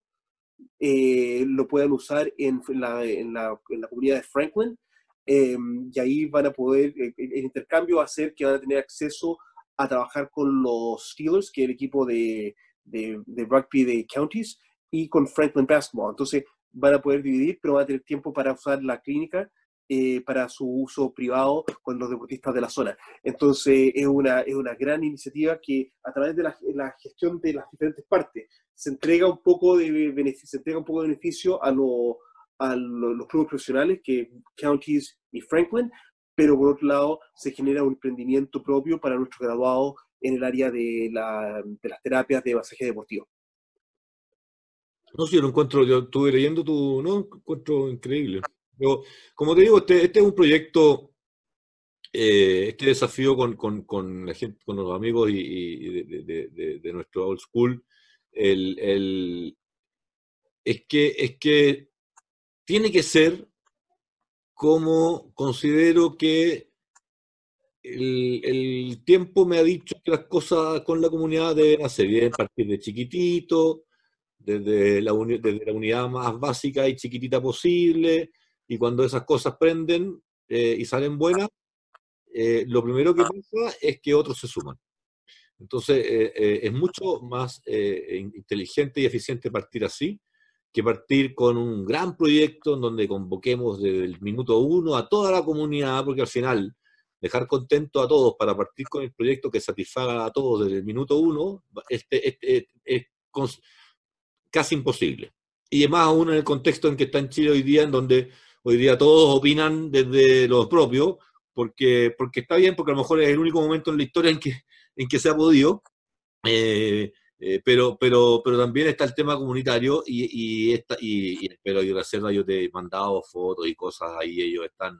eh, lo puedan usar en la, en la, en la comunidad de Franklin. Eh, y ahí van a poder, eh, el intercambio va a ser que van a tener acceso a trabajar con los Steelers, que es el equipo de, de, de rugby de counties, y con Franklin Basketball. Entonces van a poder dividir, pero van a tener tiempo para usar la clínica eh, para su uso privado con los deportistas de la zona. Entonces, es una, es una gran iniciativa que a través de la, la gestión de las diferentes partes se entrega un poco de beneficio, se entrega un poco de beneficio a, a los clubes profesionales, que Counties y Franklin, pero por otro lado se genera un emprendimiento propio para nuestros graduados en el área de, la, de las terapias de masaje deportivo. No, sí, yo lo encuentro, yo estuve leyendo tu, no, encuentro increíble. Pero, como te digo, este, este es un proyecto, eh, este desafío con, con, con, la gente, con los amigos y, de, de, nuestro old school, el, el, es, que, es que tiene que ser como considero que el, el, tiempo me ha dicho que las cosas con la comunidad deben hacer, bien partir de chiquitito, desde la, desde la unidad más básica y chiquitita posible, y cuando esas cosas prenden eh, y salen buenas, eh, lo primero que pasa es que otros se suman. Entonces, eh, es mucho más inteligente y eficiente partir así que partir con un gran proyecto en donde convoquemos desde el minuto uno a toda la comunidad, porque al final dejar contento a todos para partir con el proyecto que satisfaga a todos desde el minuto uno este, este, es casi imposible. Y más aún en el contexto en que está en Chile hoy día, en donde hoy día todos opinan desde los propios, porque, porque está bien, porque a lo mejor es el único momento en la historia en que, en que se ha podido, eh, eh, pero, pero, pero también está el tema comunitario y, y, esta, y, y espero yo reserva, yo te he mandado fotos y cosas ahí, ellos están,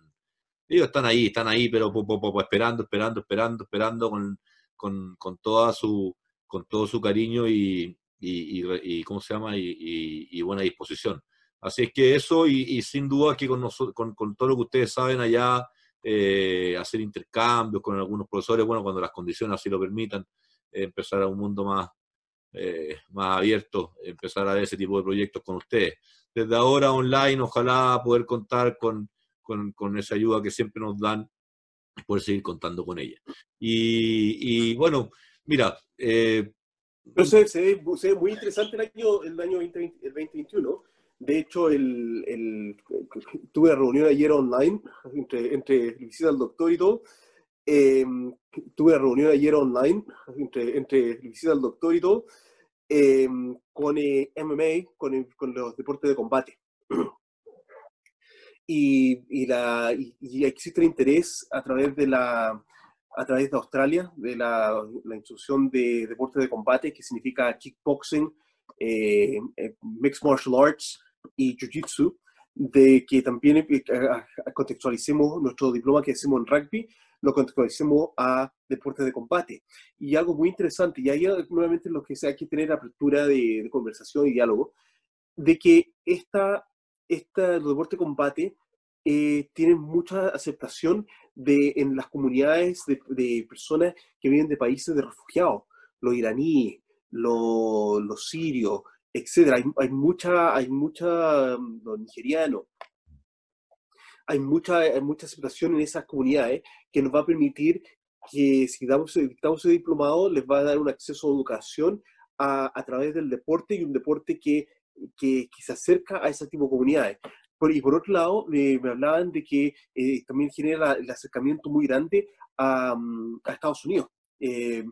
ellos están ahí, están ahí, pero esperando, esperando, esperando, esperando con, con, con, toda su, con todo su cariño y, y, y, ¿cómo se llama? y, buena disposición. Así es que eso, y, sin duda que con, con, todo lo que ustedes saben allá, eh, hacer intercambios con algunos profesores, bueno, cuando las condiciones así lo permitan, empezar a un mundo más, eh, más abierto, empezar a ver ese tipo de proyectos con ustedes. Desde ahora online, ojalá poder contar con, con, esa ayuda que siempre nos dan, poder seguir contando con ella. Y, bueno, mira, eh, se, ve, muy interesante el año, el año 2021. De hecho, el, tuve una reunión ayer online entre, entre visita al doctor y todo. Em, tuve una reunión ayer online entre, entre visita al doctor y todo em, con eh, MMA, con, con, los deportes de combate. Y, y, la, y, existe interés a través de la a través de Australia, de la, la instrucción de deportes de combate, que significa kickboxing, Mixed Martial Arts y Jiu-Jitsu, de que también contextualicemos nuestro diploma que hacemos en rugby, lo contextualicemos a deportes de combate. Y algo muy interesante, y ahí nuevamente lo que hay que tener apertura de, conversación y diálogo, de que esta, esta, los deportes de combate eh, tienen mucha aceptación de, en las comunidades de, de, personas que viven de países de refugiados, los iraníes, los, los sirios, etcétera. Hay, hay, mucha, hay mucha, mm, los nigerianos, hay mucha, hay mucha aceptación en esas comunidades que nos va a permitir que si damos, damos ese diplomado les va a dar un acceso a educación a, a través del deporte y un deporte que, que, que, se acerca a ese tipo de comunidades. Por, y por otro lado, me, me hablaban de que eh, también genera el acercamiento muy grande a, mm, a Estados Unidos, eh,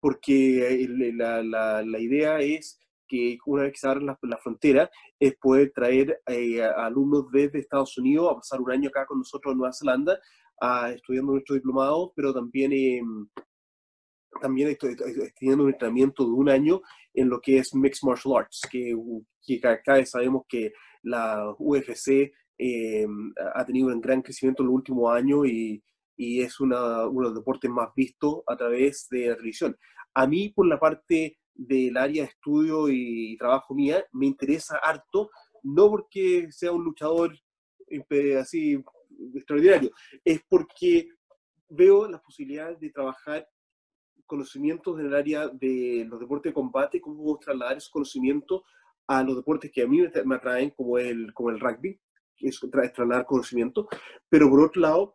porque la, la, la, idea es que una vez que se abren la, la frontera es poder traer eh, a alumnos desde Estados Unidos a pasar un año acá con nosotros en Nueva Zelanda, a, estudiando nuestro diplomado, pero también, eh, también estoy, estudiando un entrenamiento de un año en lo que es Mixed Martial Arts, que, que acá sabemos que la UFC eh, ha tenido un gran crecimiento en los últimos años y, y es una, uno de los deportes más vistos a través de la televisión. A mí, por la parte del área de estudio y trabajo mía, me interesa harto, no porque sea un luchador así extraordinario, es porque veo las posibilidades de trabajar conocimientos en el área de los deportes de combate, cómo puedo trasladar esos conocimientos a los deportes que a mí me atraen, como el, como el rugby, es trasladar conocimiento, pero por otro lado,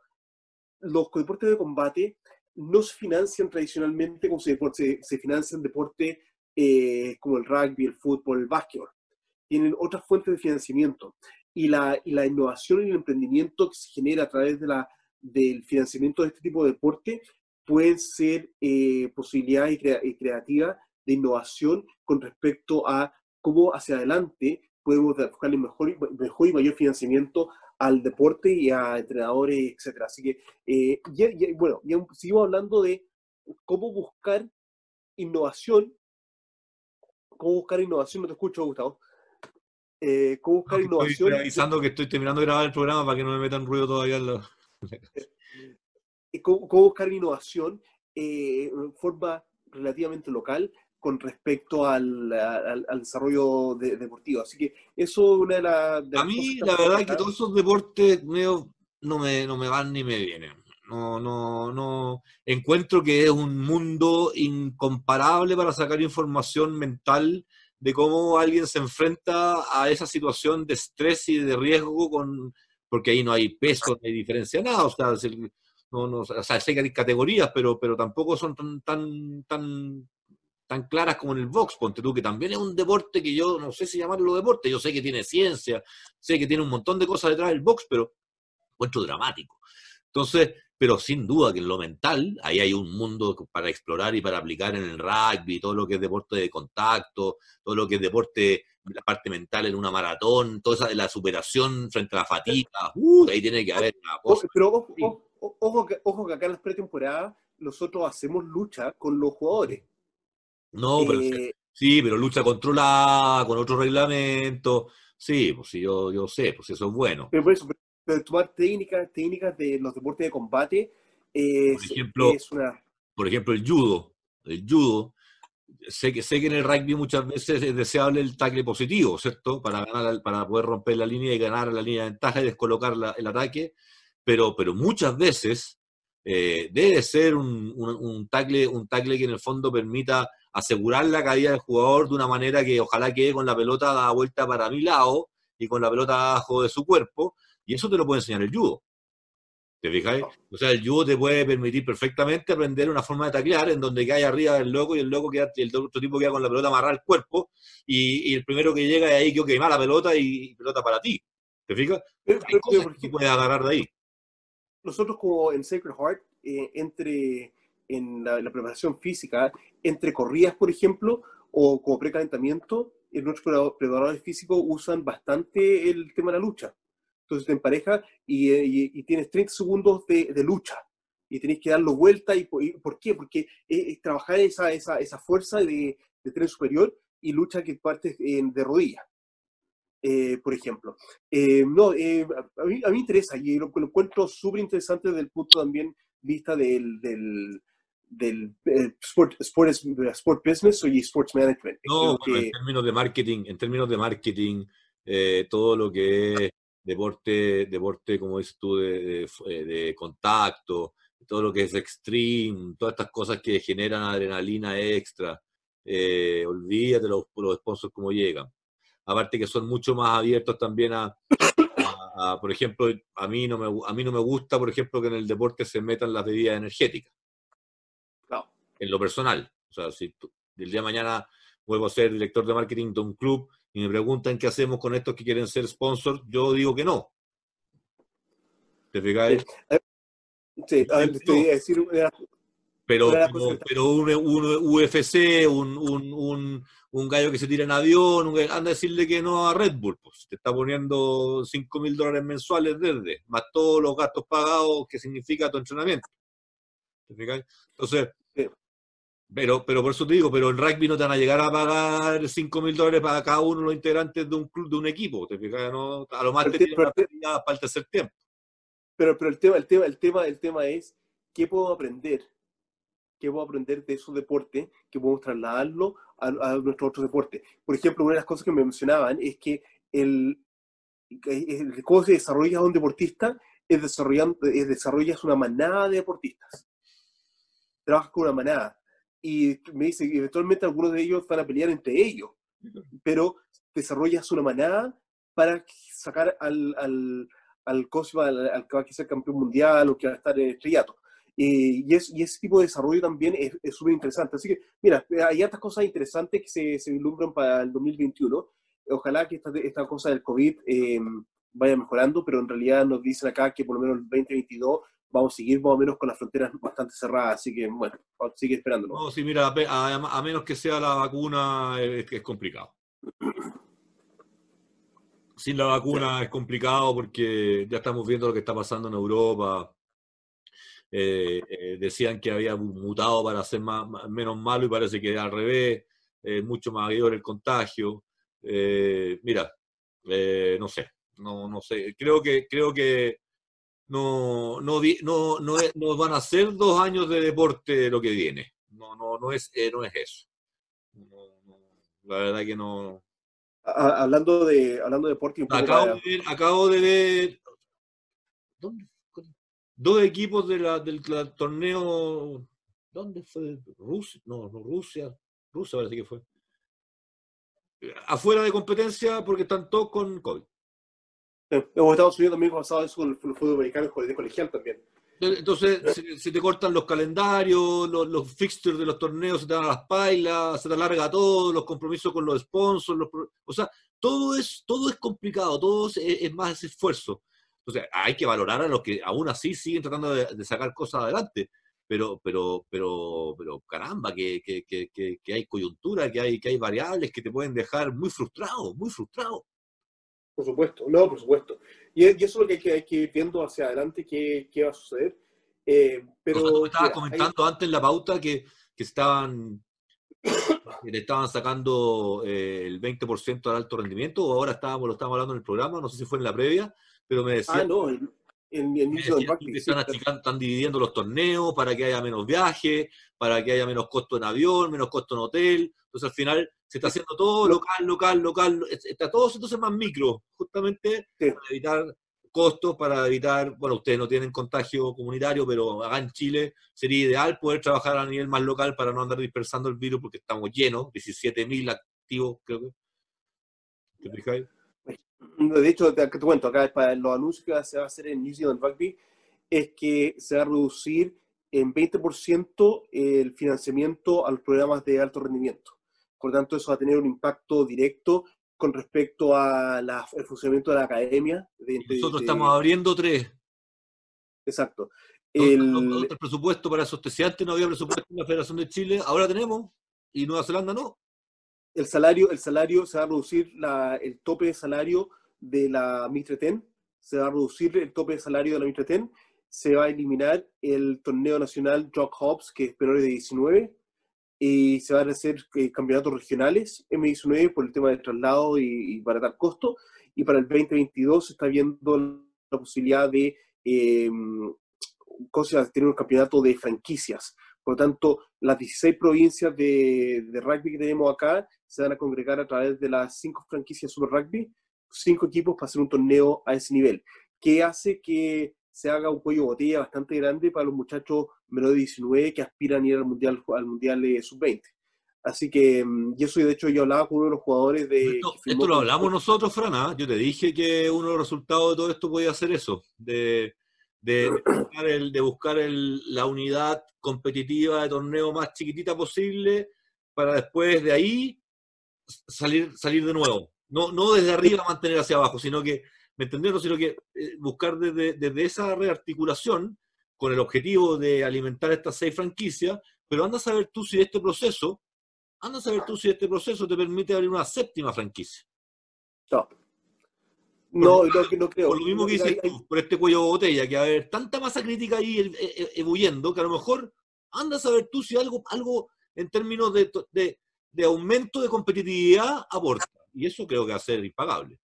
los deportes de combate no se financian tradicionalmente como se, se, se financian deportes eh, como el rugby, el fútbol, el básquetbol. Tienen otras fuentes de financiamiento. Y la, innovación y el emprendimiento que se genera a través del financiamiento de este tipo de deporte pueden ser eh, posibilidades crea, creativas de innovación con respecto a cómo hacia adelante podemos buscarle mejor, mejor y mayor financiamiento al deporte y a entrenadores, etc. Así que, eh, bueno, ya seguimos hablando de cómo buscar innovación, cómo buscar innovación, no te escucho, Gustavo. Eh, cómo buscar no, innovación. Estoy avisando que estoy terminando de grabar el programa para que no me metan ruido todavía. En la... ¿Cómo, cómo, buscar innovación eh, en forma relativamente local con respecto al, al, al desarrollo de, deportivo. Así que eso es una de las... A mí la verdad es que todos esos deportes medio no me, no me van ni me vienen. No, no, no. Encuentro que es un mundo incomparable para sacar información mental de cómo alguien se enfrenta a esa situación de estrés y de riesgo con porque ahí no hay peso, no hay diferencia, nada, o sea, no, no, o sea, sé que hay categorías, pero, pero tampoco son tan, tan, tan tan claras como en el box, ponte tú, que también es un deporte que yo no sé si llamarlo deporte, yo sé que tiene ciencia, sé que tiene un montón de cosas detrás del box, pero encuentro dramático. Entonces, pero sin duda que en lo mental, ahí hay un mundo para explorar y para aplicar en el rugby, todo lo que es deporte de contacto, todo lo que es deporte, la parte mental en una maratón, toda esa de la superación frente a la fatiga, uh, ahí tiene que haber una cosa. Pero ojo, ojo, ojo, que, ojo que acá en las pretemporadas nosotros hacemos lucha con los jugadores. No, pero eh, sí, pero lucha controlada, con otro reglamento. Sí, pues sí, yo, yo sé, pues eso es bueno. Pero, por eso, pero tomar técnicas, técnicas de los deportes de combate es, por ejemplo, es una... Por ejemplo, el judo. El judo. Sé que, sé que en el rugby muchas veces es deseable el tackle positivo, ¿cierto? Para, ganar, para poder romper la línea y ganar la línea de ventaja y descolocar la, el ataque, pero, pero muchas veces eh, debe ser un, un, un, tackle, un tackle que en el fondo permita asegurar la caída del jugador de una manera que ojalá quede con la pelota da vuelta para mi lado y con la pelota abajo de su cuerpo, y eso te lo puede enseñar el judo. ¿Te fijáis? O sea, el judo te puede permitir perfectamente aprender una forma de taclear en donde cae arriba el loco y el loco queda, el otro tipo queda con la pelota amarrada al cuerpo y, y, el primero que llega es ahí que okay, la pelota y pelota para ti. ¿Te fijas? Pero, Hay cosas que puedes agarrar de ahí. Nosotros como en Sacred Heart, eh, entre en la, la, preparación física, entre corridas, por ejemplo, o como precalentamiento, nuestros preparadores físicos usan bastante el tema de la lucha. Entonces te empareja y, y, y tienes 30 segundos de, de, lucha y tenés que darlo vuelta. ¿Y y, ¿por qué? Porque es, es trabajar esa, esa, esa fuerza de, de tren superior y lucha que parte de rodillas. Eh, por ejemplo. Eh, no, eh, a, mí, a, mí, interesa y lo, lo encuentro súper interesante desde el punto también vista del, del, del sport, sport, sport, business y sports management. No, en términos de marketing, en términos de marketing, todo lo que es deporte, deporte como dices tú, de, de, contacto, todo lo que es extreme, todas estas cosas que generan adrenalina extra. olvídate los, los sponsors como llegan aparte que son mucho más abiertos también a, por ejemplo, a mí, no me, a mí no me gusta, por ejemplo, que en el deporte se metan las bebidas energéticas. En lo personal. O sea, si el día de mañana vuelvo a ser director de marketing de un club y me preguntan qué hacemos con estos que quieren ser sponsors, yo digo que no. ¿Te fijáis? Sí, ver, te voy a decir pero, pero, un, UFC, un, un, un, gallo que se tira en avión, anda a decirle que no a Red Bull, pues te está poniendo 5 mil dólares mensuales desde, más todos los gastos pagados que significa tu entrenamiento. Entonces, pero, pero por eso te digo, pero en rugby no te van a llegar a pagar 5 mil dólares para cada uno de los integrantes de un club, de un equipo, ¿te fijas? ¿no? A lo más te tienen para el tercer tiempo. Pero, pero el tema, el tema, el tema, el tema es, ¿qué puedo aprender? que puedo aprender de esos deportes, que podemos trasladarlo a, a nuestros otros deportes. Por ejemplo, una de las cosas que me mencionaban es que el, el cómo se desarrolla un deportista es, desarrollando, es desarrollas una manada de deportistas. Trabajas con una manada. Y me dice que eventualmente algunos de ellos van a pelear entre ellos, pero desarrollas una manada para sacar al, al, al, al, al que va a ser campeón mundial o que va a estar en estrellato. Eh, y, es, y, ese tipo de desarrollo también es súper interesante. Así que, mira, hay otras cosas interesantes que se, se vislumbran para el 2021. Ojalá que esta, esta cosa del COVID eh, vaya mejorando, pero en realidad nos dicen acá que por lo menos el 2022 vamos a seguir más o menos con las fronteras bastante cerradas, así que bueno, sigue esperándolo. No, sí, mira, a, menos que sea la vacuna es, es complicado. Sin la vacuna es complicado porque ya estamos viendo lo que está pasando en Europa eh, eh, decían que había mutado para ser más, menos malo y parece que al revés, eh, mucho mayor el contagio. mira, no sé, no, no sé, creo que, creo que no, no, no, no, no, van a ser dos años de deporte lo que viene. No, no, no, es, no es eso. la verdad que no. Hablando de, hablando de deporte. acabo, de ver, acabo de ver. ¿Dónde dos equipos de la, del, torneo. ¿Dónde fue? Rusia, no, no, Rusia, Rusia parece que fue. Afuera de competencia porque están todos con COVID. En Estados Unidos también pasado eso con el fútbol americano de colegial también. Entonces, se, te cortan los calendarios, los, los, fixtures de los torneos se te dan las pailas, se te alarga todo, los compromisos con los sponsors, los, o sea, todo es, todo es complicado, todo es, es más esfuerzo. Entonces, hay que valorar a los que aún así siguen tratando de, sacar cosas adelante. Pero, pero, pero, pero caramba, que, que, que, que, hay coyuntura, que hay, que hay variables que te pueden dejar muy frustrado, muy frustrado. Por supuesto, no, por supuesto. Y, eso es lo que hay que, hay que ir viendo hacia adelante, qué, qué va a suceder. Eh, pero, tú estabas comentando antes en la pauta que, que estaban que le estaban sacando eh, el 20% al alto rendimiento, o ahora estábamos, lo estábamos hablando en el programa, no sé si fue en la previa, pero me decían, ah, no, en, en, están, dividiendo los torneos para que haya menos viajes, para que haya menos costo en avión, menos costo en hotel. Entonces al final se está haciendo todo local, local, local. Está todo entonces más micro, justamente para evitar costos, para evitar, bueno, ustedes no tienen contagio comunitario, pero acá en Chile sería ideal poder trabajar a nivel más local para no andar dispersando el virus porque estamos llenos, 17.000 activos, creo que. ¿Te fijáis? De hecho, te, te cuento, acá para los anuncios que se va a hacer en New Zealand Rugby, es que se va a reducir en 20% el financiamiento a los programas de alto rendimiento. Por lo tanto, eso va a tener un impacto directo con respecto al funcionamiento de la academia. Nosotros estamos abriendo tres. Exacto. El, el presupuesto para esos antes no había presupuesto en la Federación de Chile, ahora tenemos, y Nueva Zelanda no el salario, el salario se va a reducir el tope de salario de la Mitreten, se va a reducir el tope de salario de la Mitreten, se va a eliminar el torneo nacional Jock Hobbs, que es menor de 19, y se van a hacer eh, campeonatos regionales M19 por el tema del traslado y, para dar costo, y para el 2022 se está viendo la posibilidad de eh, cosas, tener un campeonato de franquicias. Por lo tanto, las 16 provincias de, de, rugby que tenemos acá se van a congregar a través de las cinco franquicias Super Rugby, cinco equipos para hacer un torneo a ese nivel, que hace que se haga un cuello botella bastante grande para los muchachos menores de 19 que aspiran a ir al Mundial, al mundial Sub-20. Así que, mm, y eso de hecho yo hablaba con uno de los jugadores de... Esto, lo hablamos nosotros, Fran, ¿ah? yo te dije que uno de los resultados de todo esto podía ser eso, de, de, buscar, el, de buscar el, la unidad competitiva de torneo más chiquitita posible para después de ahí salir, salir de nuevo. No, no desde arriba mantener hacia abajo, sino que ¿me entendieron? Sino que eh, buscar desde, esa rearticulación con el objetivo de alimentar estas seis franquicias, pero anda a saber tú si este proceso, anda a saber tú si este proceso te permite abrir una séptima franquicia. No. No, no, creo. Por lo mismo que dices tú, por este cuello de botella, que va a haber tanta masa crítica ahí eh, eh, ebulliendo, que a lo mejor anda a saber tú si algo, algo en términos de, de, de aumento de competitividad aporta. Y eso creo que va a ser impagable.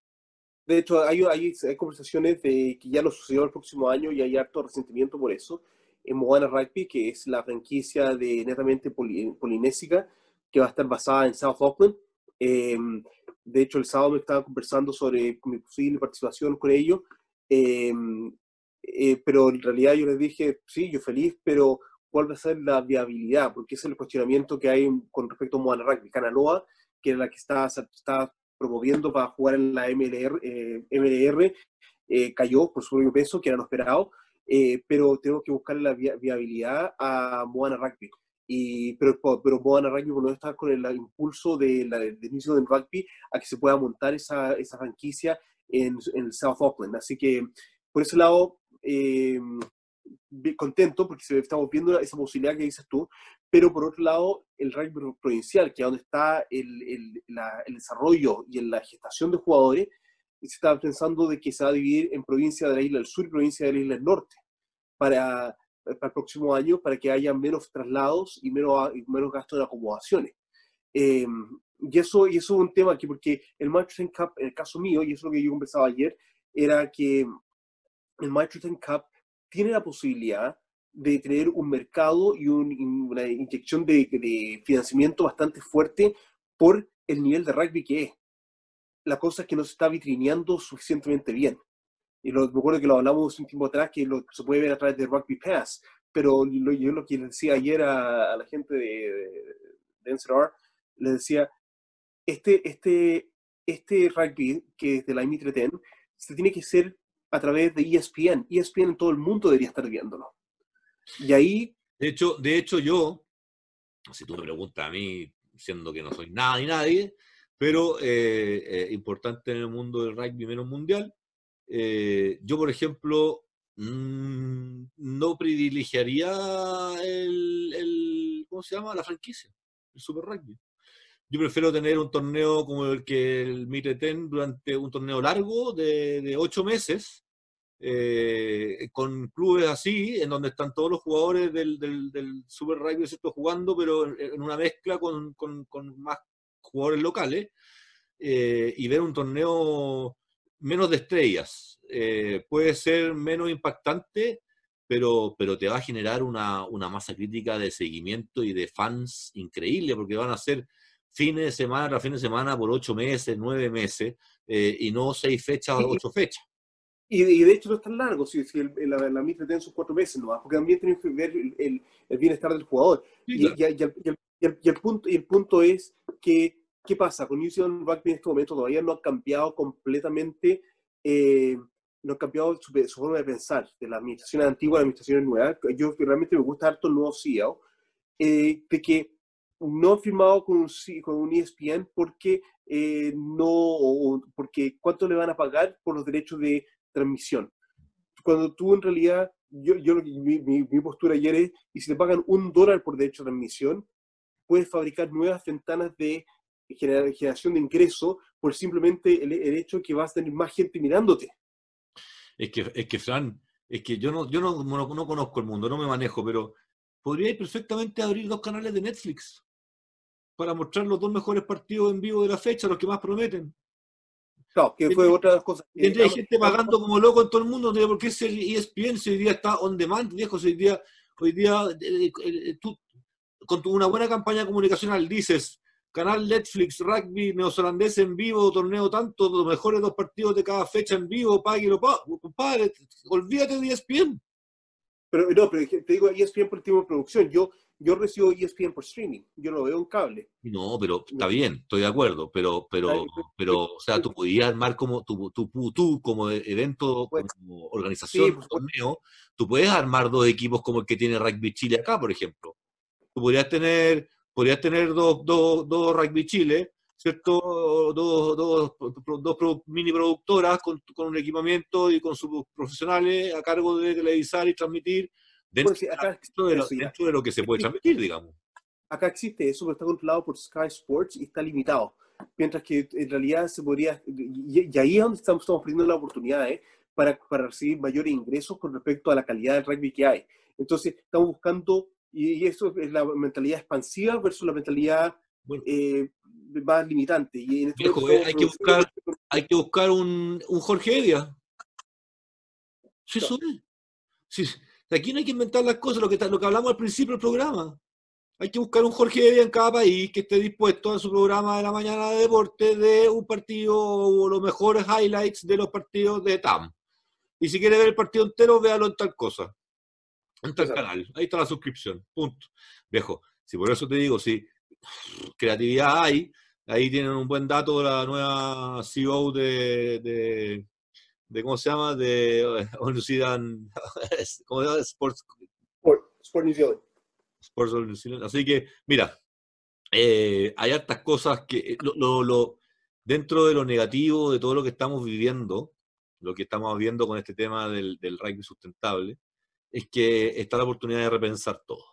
De hecho, hay, hay, conversaciones de que ya lo sucedió el próximo año y hay harto resentimiento por eso. En Moana Rugby, que es la franquicia de netamente polinésica, que va a estar basada en South Auckland. Em, de hecho, el sábado me estaba conversando sobre mi posible participación con ellos. Em, eh, pero en realidad yo les dije, sí, yo feliz, pero ¿cuál va a ser la viabilidad? Porque ese es el cuestionamiento que hay con respecto a Moana Rugby. Canaloa, que es la que está, promoviendo para jugar en la MLR, eh, eh, cayó por su propio peso, que era lo esperado, eh, pero tengo que buscar la viabilidad a Moana Rugby. Y, pero, pero Moana Rugby por no está con el, impulso de la, del inicio del rugby a que se pueda montar esa, esa franquicia en, en South Auckland. Así que por ese lado, contento porque estamos viendo esa posibilidad que dices tú, pero por otro lado, el rugby provincial, que es donde está el, el, el desarrollo y la gestación de jugadores, se está pensando de que se va a dividir en provincia de la isla del sur y provincia de la isla del norte para, para el próximo año, para que haya menos traslados y menos, menos gasto de acomodaciones. Eh, y, eso, y eso es un tema que, porque el Manchester Cup, en el caso mío, y eso es lo que yo conversaba ayer, era que el Manchester Cup tiene la posibilidad de tener un mercado y una inyección de, financiamiento bastante fuerte por el nivel de rugby que es. La cosa es que no se está vitrineando suficientemente bien. Y lo, me acuerdo que lo hablamos un tiempo atrás, que lo, se puede ver a través de Rugby Pass, pero yo lo que le decía ayer a, la gente de, de, NCR, le decía, este, este, este rugby que es de la 10, se tiene que ser a través de ESPN. ESPN en todo el mundo debería estar viéndolo. Y ahí... De hecho, de hecho yo, si tú me preguntas a mí, siendo que no soy nada ni nadie, pero eh, eh, importante en el mundo del rugby menos mundial, eh, yo, por ejemplo, mm, no privilegiaría el, ¿cómo se llama? La franquicia, el Super Rugby. Yo prefiero tener un torneo como el que el Mitre durante un torneo largo de, de ocho meses, eh, con clubes así, en donde están todos los jugadores del, del, Super Rugby jugando, pero en una mezcla con, con, más jugadores locales, eh, y ver un torneo menos de estrellas. Eh, puede ser menos impactante, pero, pero te va a generar una, una, masa crítica de seguimiento y de fans increíble, porque van a ser fines de semana tras fin de semana por ocho meses, nueve meses, y no seis fechas o ocho fechas. Y, de hecho no es tan largo, si, si el, la, la MIT tiene sus cuatro meses nomás, porque también tiene que ver el, el, bienestar del jugador. y, y, el, punto, y el punto es que, ¿qué pasa? Con New Zealand Rugby en este momento todavía no ha cambiado completamente, eh, no ha cambiado su, forma de pensar, de la administración antigua a la administración nueva. Yo realmente me gusta harto el nuevo CEO, eh, de que no ha firmado con un, con un ESPN porque eh, no, porque cuánto le van a pagar por los derechos de transmisión. Cuando tú en realidad, yo, yo mi, mi, postura ayer es, y si te pagan un dólar por derecho de transmisión, puedes fabricar nuevas ventanas de generación de ingreso por simplemente el, hecho que vas a tener más gente mirándote. Es que, es que Fran, es que yo no, yo no, no, conozco el mundo, no me manejo, pero podría perfectamente abrir dos canales de Netflix para mostrar los dos mejores partidos en vivo de la fecha, los que más prometen. Claro, que fue otra cosa. hay gente pagando como loco en todo el mundo, porque es el ESPN, si hoy día está on demand, viejo, hoy día, hoy día eh, eh, tú con una buena campaña comunicacional dices, canal Netflix, rugby neozelandés en vivo, torneo tanto, los mejores dos partidos de cada fecha en vivo, páguelo, compadre, olvídate de ESPN. Pero no, pero te digo ESPN por de producción. Yo, yo recibo ESPN por streaming, yo lo veo en cable. No, pero está bien, estoy de acuerdo, pero, pero, pero, o sea, tú podías armar como, tú, tú, tú como evento, como organización, torneo, tú puedes armar dos equipos como el que tiene Rugby Chile acá, por ejemplo. Tú podrías tener, podrías tener dos, dos, dos Rugby Chile, ¿cierto? Dos, dos, dos mini productoras con, con, un equipamiento y con sus profesionales a cargo de televisar y transmitir dentro, de, lo, que se puede transmitir, digamos. Acá existe eso, pero está controlado por Sky Sports y está limitado. Mientras que en realidad se podría, y, ahí es donde estamos, estamos perdiendo la oportunidad ¿eh? para, para recibir mayores ingresos con respecto a la calidad del rugby que hay. Entonces, estamos buscando, y, eso es la mentalidad expansiva versus la mentalidad eh, más limitante. Y en este eh, hay, que buscar, hay que buscar un, un Jorge Edia. Sí, Sí, aquí no hay que inventar las cosas, lo que, lo que hablamos al principio del programa. Hay que buscar un Jorge Edia en cada país que esté dispuesto a su programa de la mañana de deporte de un partido o los mejores highlights de los partidos de TAM. Y si quiere ver el partido entero, véalo en tal cosa. En tal canal. Ahí está la suscripción. Punto. Viejo, si por eso te digo, si creatividad hay, ahí tienen un buen dato de la nueva CEO de, de, ¿cómo se llama? De ¿cómo se llama? Sports, Sport, New Zealand. Sports New Zealand. Así que, mira, eh, hay hartas cosas que, eh, lo, lo, dentro de lo negativo de todo lo que estamos viviendo, lo que estamos viendo con este tema del, del rugby sustentable, es que está la oportunidad de repensar todo.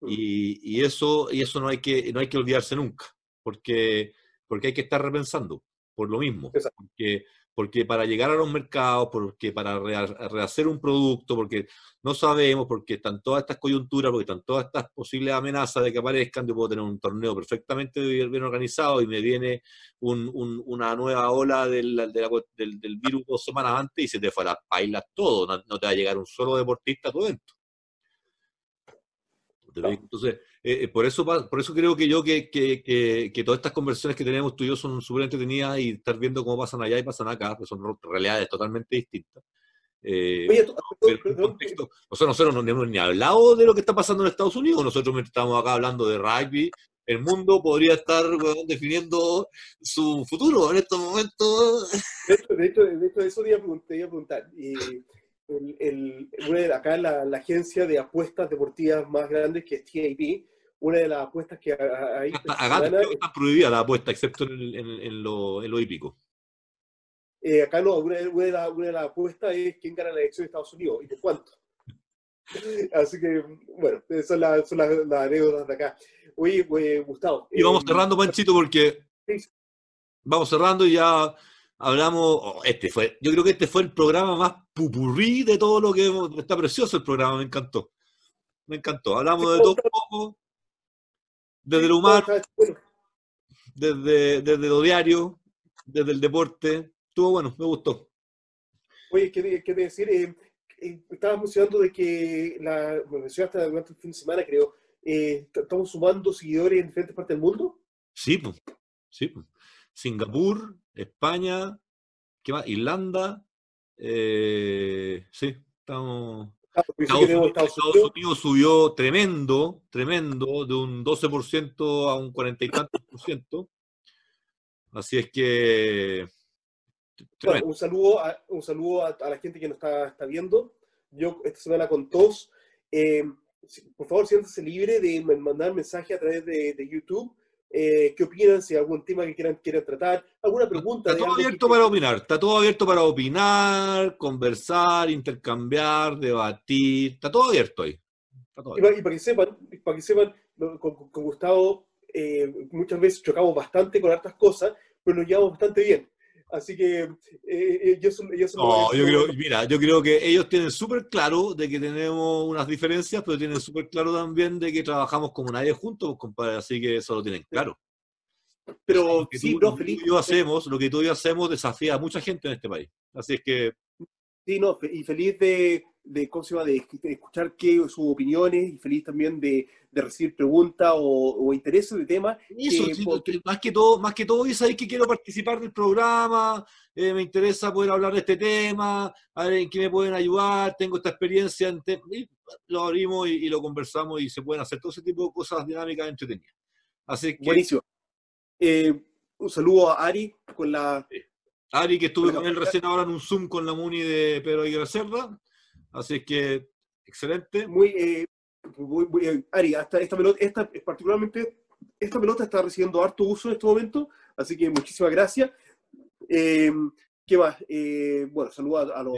Mm. Y, y, eso, y eso no, hay que, no hay que olvidarse nunca porque, porque hay que estar repensando por lo mismo. Porque, porque para llegar a los mercados, porque para rehacer un producto, porque no sabemos, porque están todas estas coyunturas, porque están todas estas posibles amenazas de que aparezcan, yo puedo tener un torneo perfectamente bien organizado y me viene una nueva ola del, del, virus dos semanas antes y se te fue a las todo, no, te va a llegar un solo deportista a tu evento. Entonces, eh, eh, por, eso, por eso creo que yo que, que, que, todas estas conversaciones que tenemos tú y yo son súper entretenidas y estar viendo cómo pasan allá y pasan acá, que son realidades totalmente distintas. Eh, Oye, nosotros, no hemos ni hablado de lo que está pasando en Estados Unidos, nosotros estamos acá hablando de rugby, el mundo podría estar definiendo su futuro en estos momentos. De hecho, de hecho, eso te iba a preguntar una acá la, la, agencia de apuestas deportivas más grande que es TAP, una de las apuestas que hay... Acá está prohibida la apuesta, excepto en, en, lo, en lo, hípico. Eh, acá no, una, de las apuestas es quién gana la elección de Estados Unidos y por cuánto. Así que, bueno, son, las, son las, anécdotas de acá. Oye, pues, Gustavo. Y vamos eh, cerrando, Panchito, porque vamos cerrando y ya hablamos, este fue, yo creo que este fue el programa más pupurrí de todo lo que hemos, está precioso el programa, me encantó. Me encantó. Hablamos de todo un poco, desde el humano, desde, desde lo diario, desde el deporte. Estuvo bueno, me gustó. Oye, ¿qué, qué decir? Eh, eh, estabas mencionando de que, la, me mencionaste durante el fin de semana, creo, eh, estamos sumando seguidores en diferentes partes del mundo. Sí, pues. Sí, pues. Singapur, España, ¿qué más? Irlanda, eh, sí, estamos... Estados, Unidos, subió tremendo, tremendo, de un 12% a un 40 y tantos por ciento. Así es que... un saludo, a, un saludo a, la gente que nos está, está, viendo. Yo esta semana con todos. Eh, por favor, siéntese libre de mandar mensaje a través de, de YouTube eh, qué opinan, si hay algún tema que quieran, quieran tratar, alguna pregunta. Está todo abierto para opinar, está todo abierto para opinar, conversar, intercambiar, debatir, está todo abierto ahí. Y, para, que sepan, para que sepan con, Gustavo eh, muchas veces chocamos bastante con hartas cosas, pero nos llevamos bastante bien. Así que eh, yo, yo no, yo creo, mira, yo creo que ellos tienen súper claro de que tenemos unas diferencias, pero tienen súper claro también de que trabajamos como nadie juntos, compadre, así que eso lo tienen claro. Pero sí, no, feliz. Lo que tú hacemos, lo que tú y yo hacemos desafía a mucha gente en este país. Así es que. Sí, no, y feliz de, de, ¿cómo se llama? de, escuchar qué, sus opiniones y feliz también de, de recibir preguntas o, o intereses de temas. Eso, más que todo, más que todo, y sabéis que quiero participar del programa, eh, me interesa poder hablar de este tema, a ver en qué me pueden ayudar, tengo esta experiencia, en lo abrimos y, lo conversamos y se pueden hacer todo ese tipo de cosas dinámicas entretenidas. Así que, Buenísimo. Eh, un saludo a Ari con la... Ari, que estuve con él recién ahora en un Zoom con la Muni de Pedro Aguirre Cerda. Así que, excelente. Muy, eh, Ari, hasta esta pelota, esta, particularmente, esta pelota está recibiendo harto uso en este momento, así que muchísimas gracias. Eh, ¿Qué más? bueno, saludos a, los...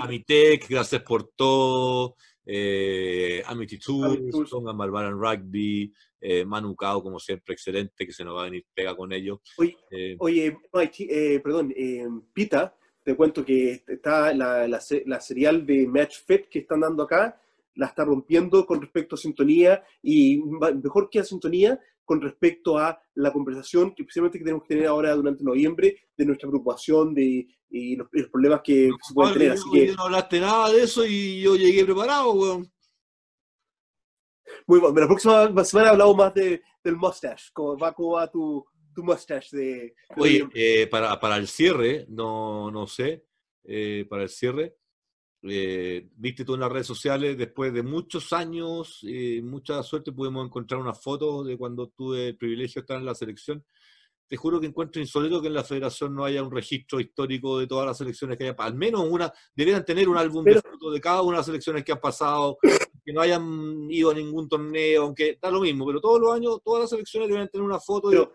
a Mitec, gracias por todo eh, Amity Tools, Malvaran Rugby, eh, Manu Cao, como siempre, excelente, que se nos va a venir pega con ellos. Oye, eh, oye eh, perdón, eh, Pita, te cuento que está la, la, la, serial de Match Fit que están dando acá, la está rompiendo con respecto a sintonía y mejor que a sintonía con respecto a la conversación que especialmente que tenemos que tener ahora durante noviembre de nuestra preocupación de y los, problemas que se pueden tener. Así que... no hablaste nada de eso y yo llegué preparado, weón. Muy bueno, la próxima semana hablamos más de, del mustache, como va, cómo va tu, tu mustache de... Oye, eh, para, para el cierre, no, no sé, eh, para el cierre, eh, viste tú en las redes sociales, después de muchos años, y mucha suerte, pudimos encontrar una foto de cuando tuve el privilegio de estar en la selección. Te juro que encuentro insólito que en la federación no haya un registro histórico de todas las selecciones que haya, al menos una, deberían tener un álbum de fotos de cada una de las selecciones que han pasado, que no hayan ido a ningún torneo, aunque da lo mismo, pero todos los años, todas las selecciones deberían tener una foto pero,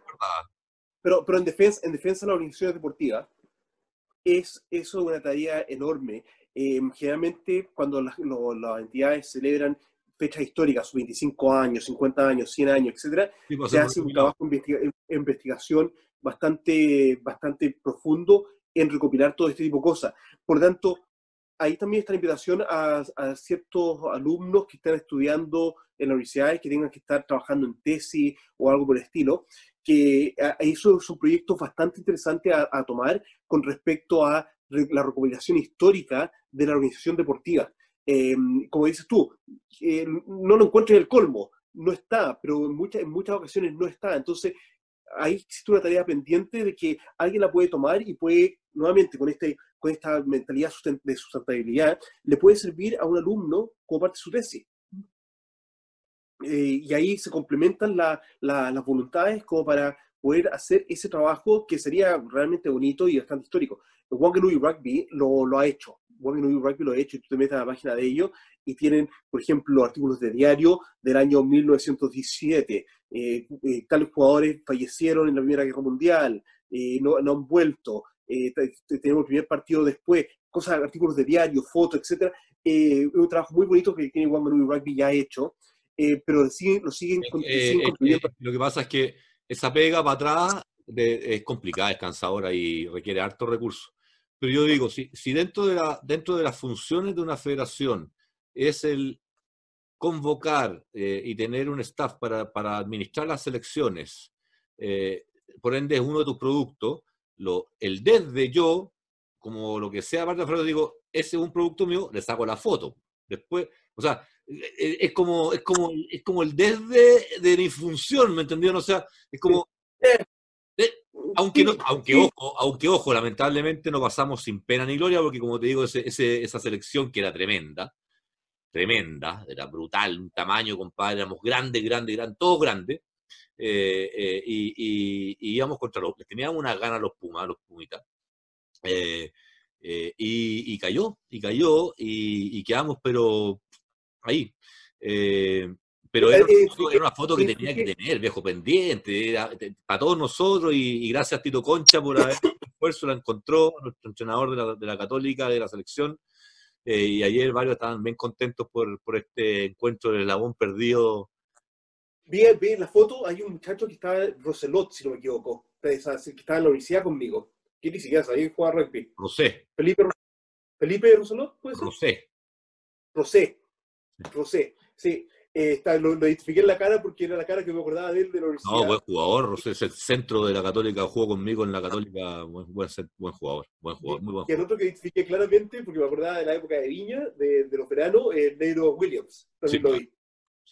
pero, pero, en defensa, en defensa de las organizaciones deportivas, es eso una tarea enorme. Eh, generalmente, cuando las, las entidades celebran fechas históricas, sus 25 años, 50 años, 100 años, etcétera, pues, se hace un trabajo de investigación bastante, bastante profundo en recopilar todo este tipo de cosas. Por lo tanto, ahí también está la invitación a, ciertos alumnos que están estudiando en la universidad que tengan que estar trabajando en tesis o algo por el estilo, que eso es un proyecto bastante interesante a, a tomar con respecto a la recopilación histórica de la organización deportiva. Em, como dices tú, eh, no lo encuentras en el colmo, no está, pero en muchas, en muchas ocasiones no está. Entonces, ahí existe una tarea pendiente de que alguien la puede tomar y puede, nuevamente, con, este, con esta mentalidad de sustentabilidad, le puede servir a un alumno como parte de su tesis. Eh, y ahí se complementan las voluntades como para poder hacer ese trabajo que sería realmente bonito y bastante histórico. Wanganui Rugby lo, lo ha hecho, Women Rugby lo he hecho y tú te metes a la página de ellos y tienen, por ejemplo, artículos de diario del año 1917. Eh, eh, tales jugadores fallecieron en la Primera Guerra Mundial, eh, no, no, han vuelto, tenemos el primer partido después, cosas, artículos de diario, fotos, etc. es un trabajo muy bonito que tiene Women Rugby ya hecho, pero lo siguen, lo siguen, Lo que pasa es que esa pega para atrás es complicada, es cansadora y requiere harto recursos. Pero yo digo, si, si dentro, de la, dentro de las funciones de una federación es el convocar eh, y tener un staff para, para administrar las elecciones, eh, por ende es uno de tus productos, lo, el desde yo, como lo que sea parte de digo, ese es un producto mío, le saco la foto. Después, o sea, es como, es como, es como el desde de mi función, ¿me entendió? O sea, es como, aunque, no, aunque, ojo, aunque ojo, lamentablemente no pasamos sin pena ni gloria, porque como te digo, ese, esa selección que era tremenda, tremenda, era brutal, un tamaño, compadre, éramos grandes, grandes, grandes, todos grandes, eh, eh, y, íbamos contra los, teníamos una gana los Pumas, los Pumitas, eh, y, cayó, y cayó, y, quedamos, pero ahí. Pero era, una foto que tenía que tener, viejo pendiente, para todos nosotros, y, gracias a Tito Concha por haber esfuerzo, la encontró, nuestro entrenador de la, de la Católica, de la selección, eh, y ayer varios estaban bien contentos por, por este encuentro del eslabón perdido. Vi, vi la foto, hay un muchacho que está, Roselot, si no me equivoco, que está en la universidad conmigo, ¿Quién ni siquiera sabía jugar rugby? Rosé. Felipe, Felipe Rosoló, ¿puede ser? Rosé. Rosé. Rosé. Sí, eh, está, lo, identifiqué en la cara porque era la cara que me acordaba de él de la universidad. No, buen jugador, Rosé es el centro de la Católica, jugó conmigo en la Católica, buen, buen, buen jugador, buen jugador, muy buen Y el otro que identifiqué claramente, porque me acordaba de la época de Viña, de, de los veranos, el negro Williams, también lo vi.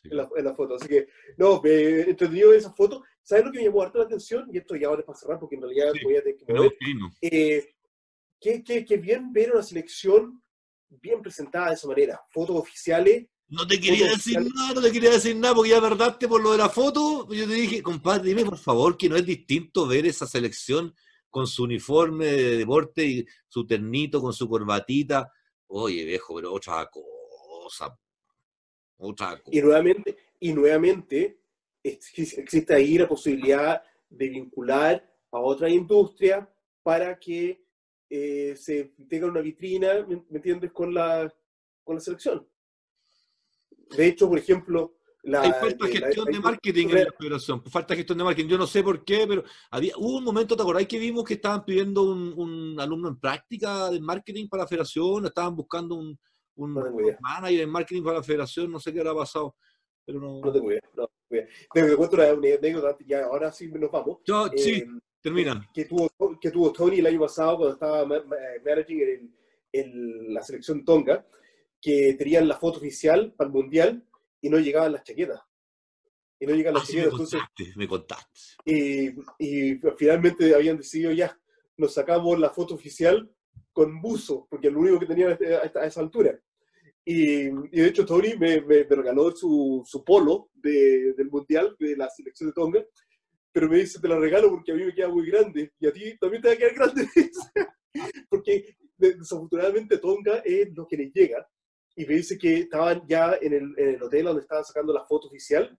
En, la, en, la, foto, así que, no, me entretenido esa foto. ¿Sabes lo que me llamó harto la atención? Y esto ya ahora es para cerrar, porque en realidad voy a tener que mover. Eh, que, que, que bien ver una selección bien presentada de esa manera, fotos oficiales, no te quería decir nada, no te quería decir nada, porque ya verdaste por lo de la foto. Yo te dije, compadre, dime por favor que no es distinto ver esa selección con su uniforme de deporte y su ternito con su corbatita. Oye, viejo, pero otra cosa. Otra cosa. Y nuevamente, y nuevamente existe ahí la posibilidad de vincular a otra industria para que eh, se tenga una vitrina, ¿me entiendes?, con la, con la selección. De hecho, por ejemplo, la, hay falta de gestión de marketing en la federación, falta gestión de marketing. Yo no sé por qué, pero había, hubo un momento, ¿te acordáis que vimos que estaban pidiendo un, alumno en práctica de marketing para la federación? Estaban buscando un, un manager en marketing para la federación, no sé qué habrá pasado. Pero no... no tengo idea. No, te cuento una anécdota, ya ahora sí nos vamos. Yo, sí, eh, termina. Que tuvo, que tuvo Tony el año pasado cuando estaba managing en, en la selección Tonga que tenían la foto oficial para el mundial y no llegaban las chaquetas. Y no llegaban las ah, chaquetas. Me contaste, Y, y, finalmente habían decidido ya, nos sacamos la foto oficial con buzo, porque es lo único que tenían a, esa altura. Y, y, de hecho Tony me, me, regaló su, su polo de, del mundial de la selección de Tonga, pero me dice, te la regalo porque a mí me queda muy grande y a ti también te va a quedar grande. porque desafortunadamente Tonga es lo que les llega y me dice que estaban ya en el, en el hotel donde estaban sacando la foto oficial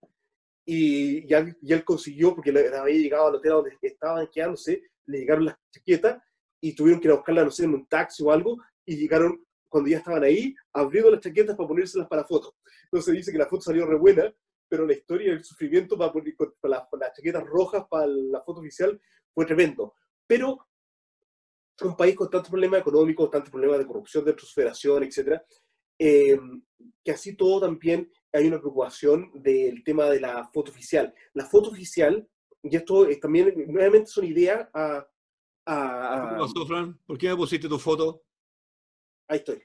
y ya, ya él consiguió, porque le había llegado al hotel donde estaban quedándose, le llegaron las chaquetas y tuvieron que ir a buscarla, no sé, en un taxi o algo, y llegaron, cuando ya estaban ahí, abriendo las chaquetas para ponérselas para foto. Entonces dice que la foto salió re buena, pero la historia del sufrimiento para, poner, para, las, chaquetas rojas para la foto oficial fue tremendo. Pero un país con tantos problemas económicos, tantos problemas de corrupción dentro de su federación, etcétera, eh, que así todo también hay una preocupación del tema de la foto oficial. La foto oficial, y esto es también, nuevamente son ideas a... a, ¿Qué pasó, Fran? ¿Por qué me pusiste tu foto? Ahí estoy.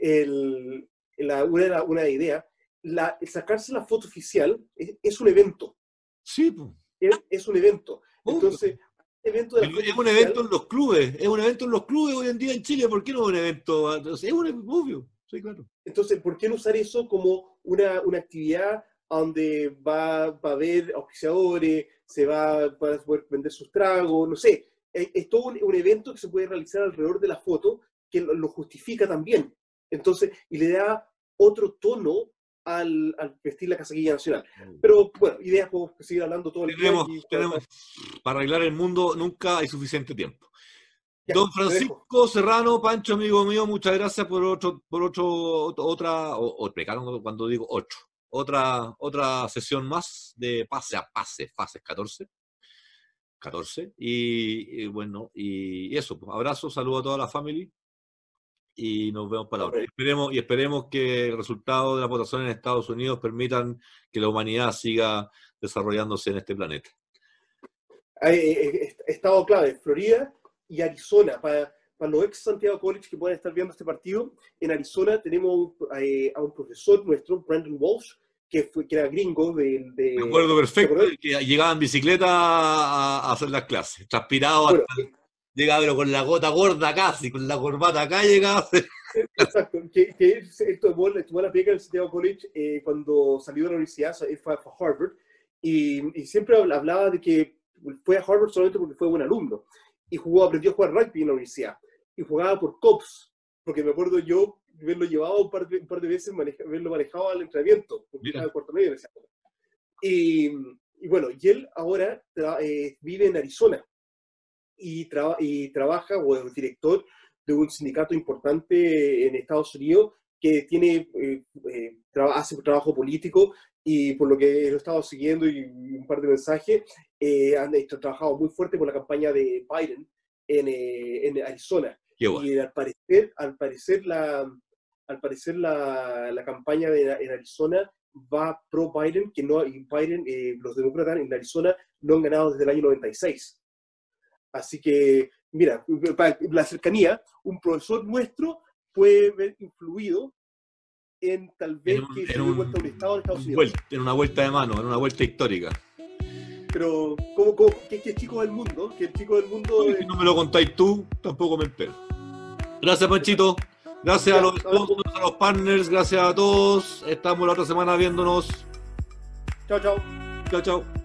El, la, una, una idea, la, sacarse la foto oficial es, un evento. Sí, es, es un evento. Entonces, evento de es un evento en los clubes, es un evento en los clubes hoy en día en Chile, ¿por qué no es un evento? Es un obvio. Sí, claro. Entonces, ¿por qué no usar eso como una, una actividad donde va, va, a haber auspiciadores, se va, a poder vender sus tragos, no sé? Es, todo un, evento que se puede realizar alrededor de la foto que lo, justifica también. Entonces, y le da otro tono al, al, vestir la casaquilla nacional. Pero bueno, ideas podemos seguir hablando todo el tiempo. para arreglar el mundo nunca hay suficiente tiempo. Don Francisco Serrano, Pancho, amigo mío, muchas gracias por otro, por otro, otra, o, cuando digo ocho, otra, otra sesión más de pase a pase, fases 14. 14. Y, bueno, y, eso, pues, abrazo, saludo a toda la familia y nos vemos para ahora. Esperemos, y esperemos que el resultado de la votación en Estados Unidos permitan que la humanidad siga desarrollándose en este planeta. Estado clave, Florida y Arizona. Para, para los ex Santiago College que puedan estar viendo este partido, en Arizona tenemos eh, a un profesor nuestro, Brandon Walsh, que, fue, que era gringo de... de Me acuerdo perfecto, que llegaba en bicicleta a, hacer las clases, transpirado, llegaba pero con la gota gorda casi, con la corbata acá llegaba. Exacto, que, que él, tomó, tomó, la pega del Santiago College eh, cuando salió de la universidad, él fue a Harvard, y, y, siempre hablaba de que fue a Harvard solamente porque fue buen alumno y jugó, aprendió a jugar rugby en la universidad. Y jugaba por COPS, porque me acuerdo yo verlo llevado un par de, un par de veces, maneja, verlo manejado al entrenamiento, porque estaba de cuarto medio en ese y, y, bueno, y él ahora eh, vive en Arizona y, y trabaja o es director de un sindicato importante en Estados Unidos que tiene, eh, eh, hace un trabajo político y por lo que lo he estado siguiendo y un par de mensajes, eh, han trabajado muy fuerte con la campaña de Biden en, en Arizona. Y al parecer, al parecer la, al parecer la, la campaña de, en Arizona va pro Biden, que no, y Biden, eh, los demócratas en Arizona no han ganado desde el año 96. Así que, mira, la cercanía, un profesor nuestro puede ver influido en tal vez que se un, vuelta un Estado de Estados Unidos. en una vuelta de mano, en una vuelta histórica. Pero, ¿cómo, cómo que, que, chico del mundo, que el chico del mundo... Si no me lo contáis tú, tampoco me entero. Gracias, Panchito. Gracias a, los, a los partners, gracias a todos. Estamos la otra semana viéndonos. Chao, chao. Chao, chao.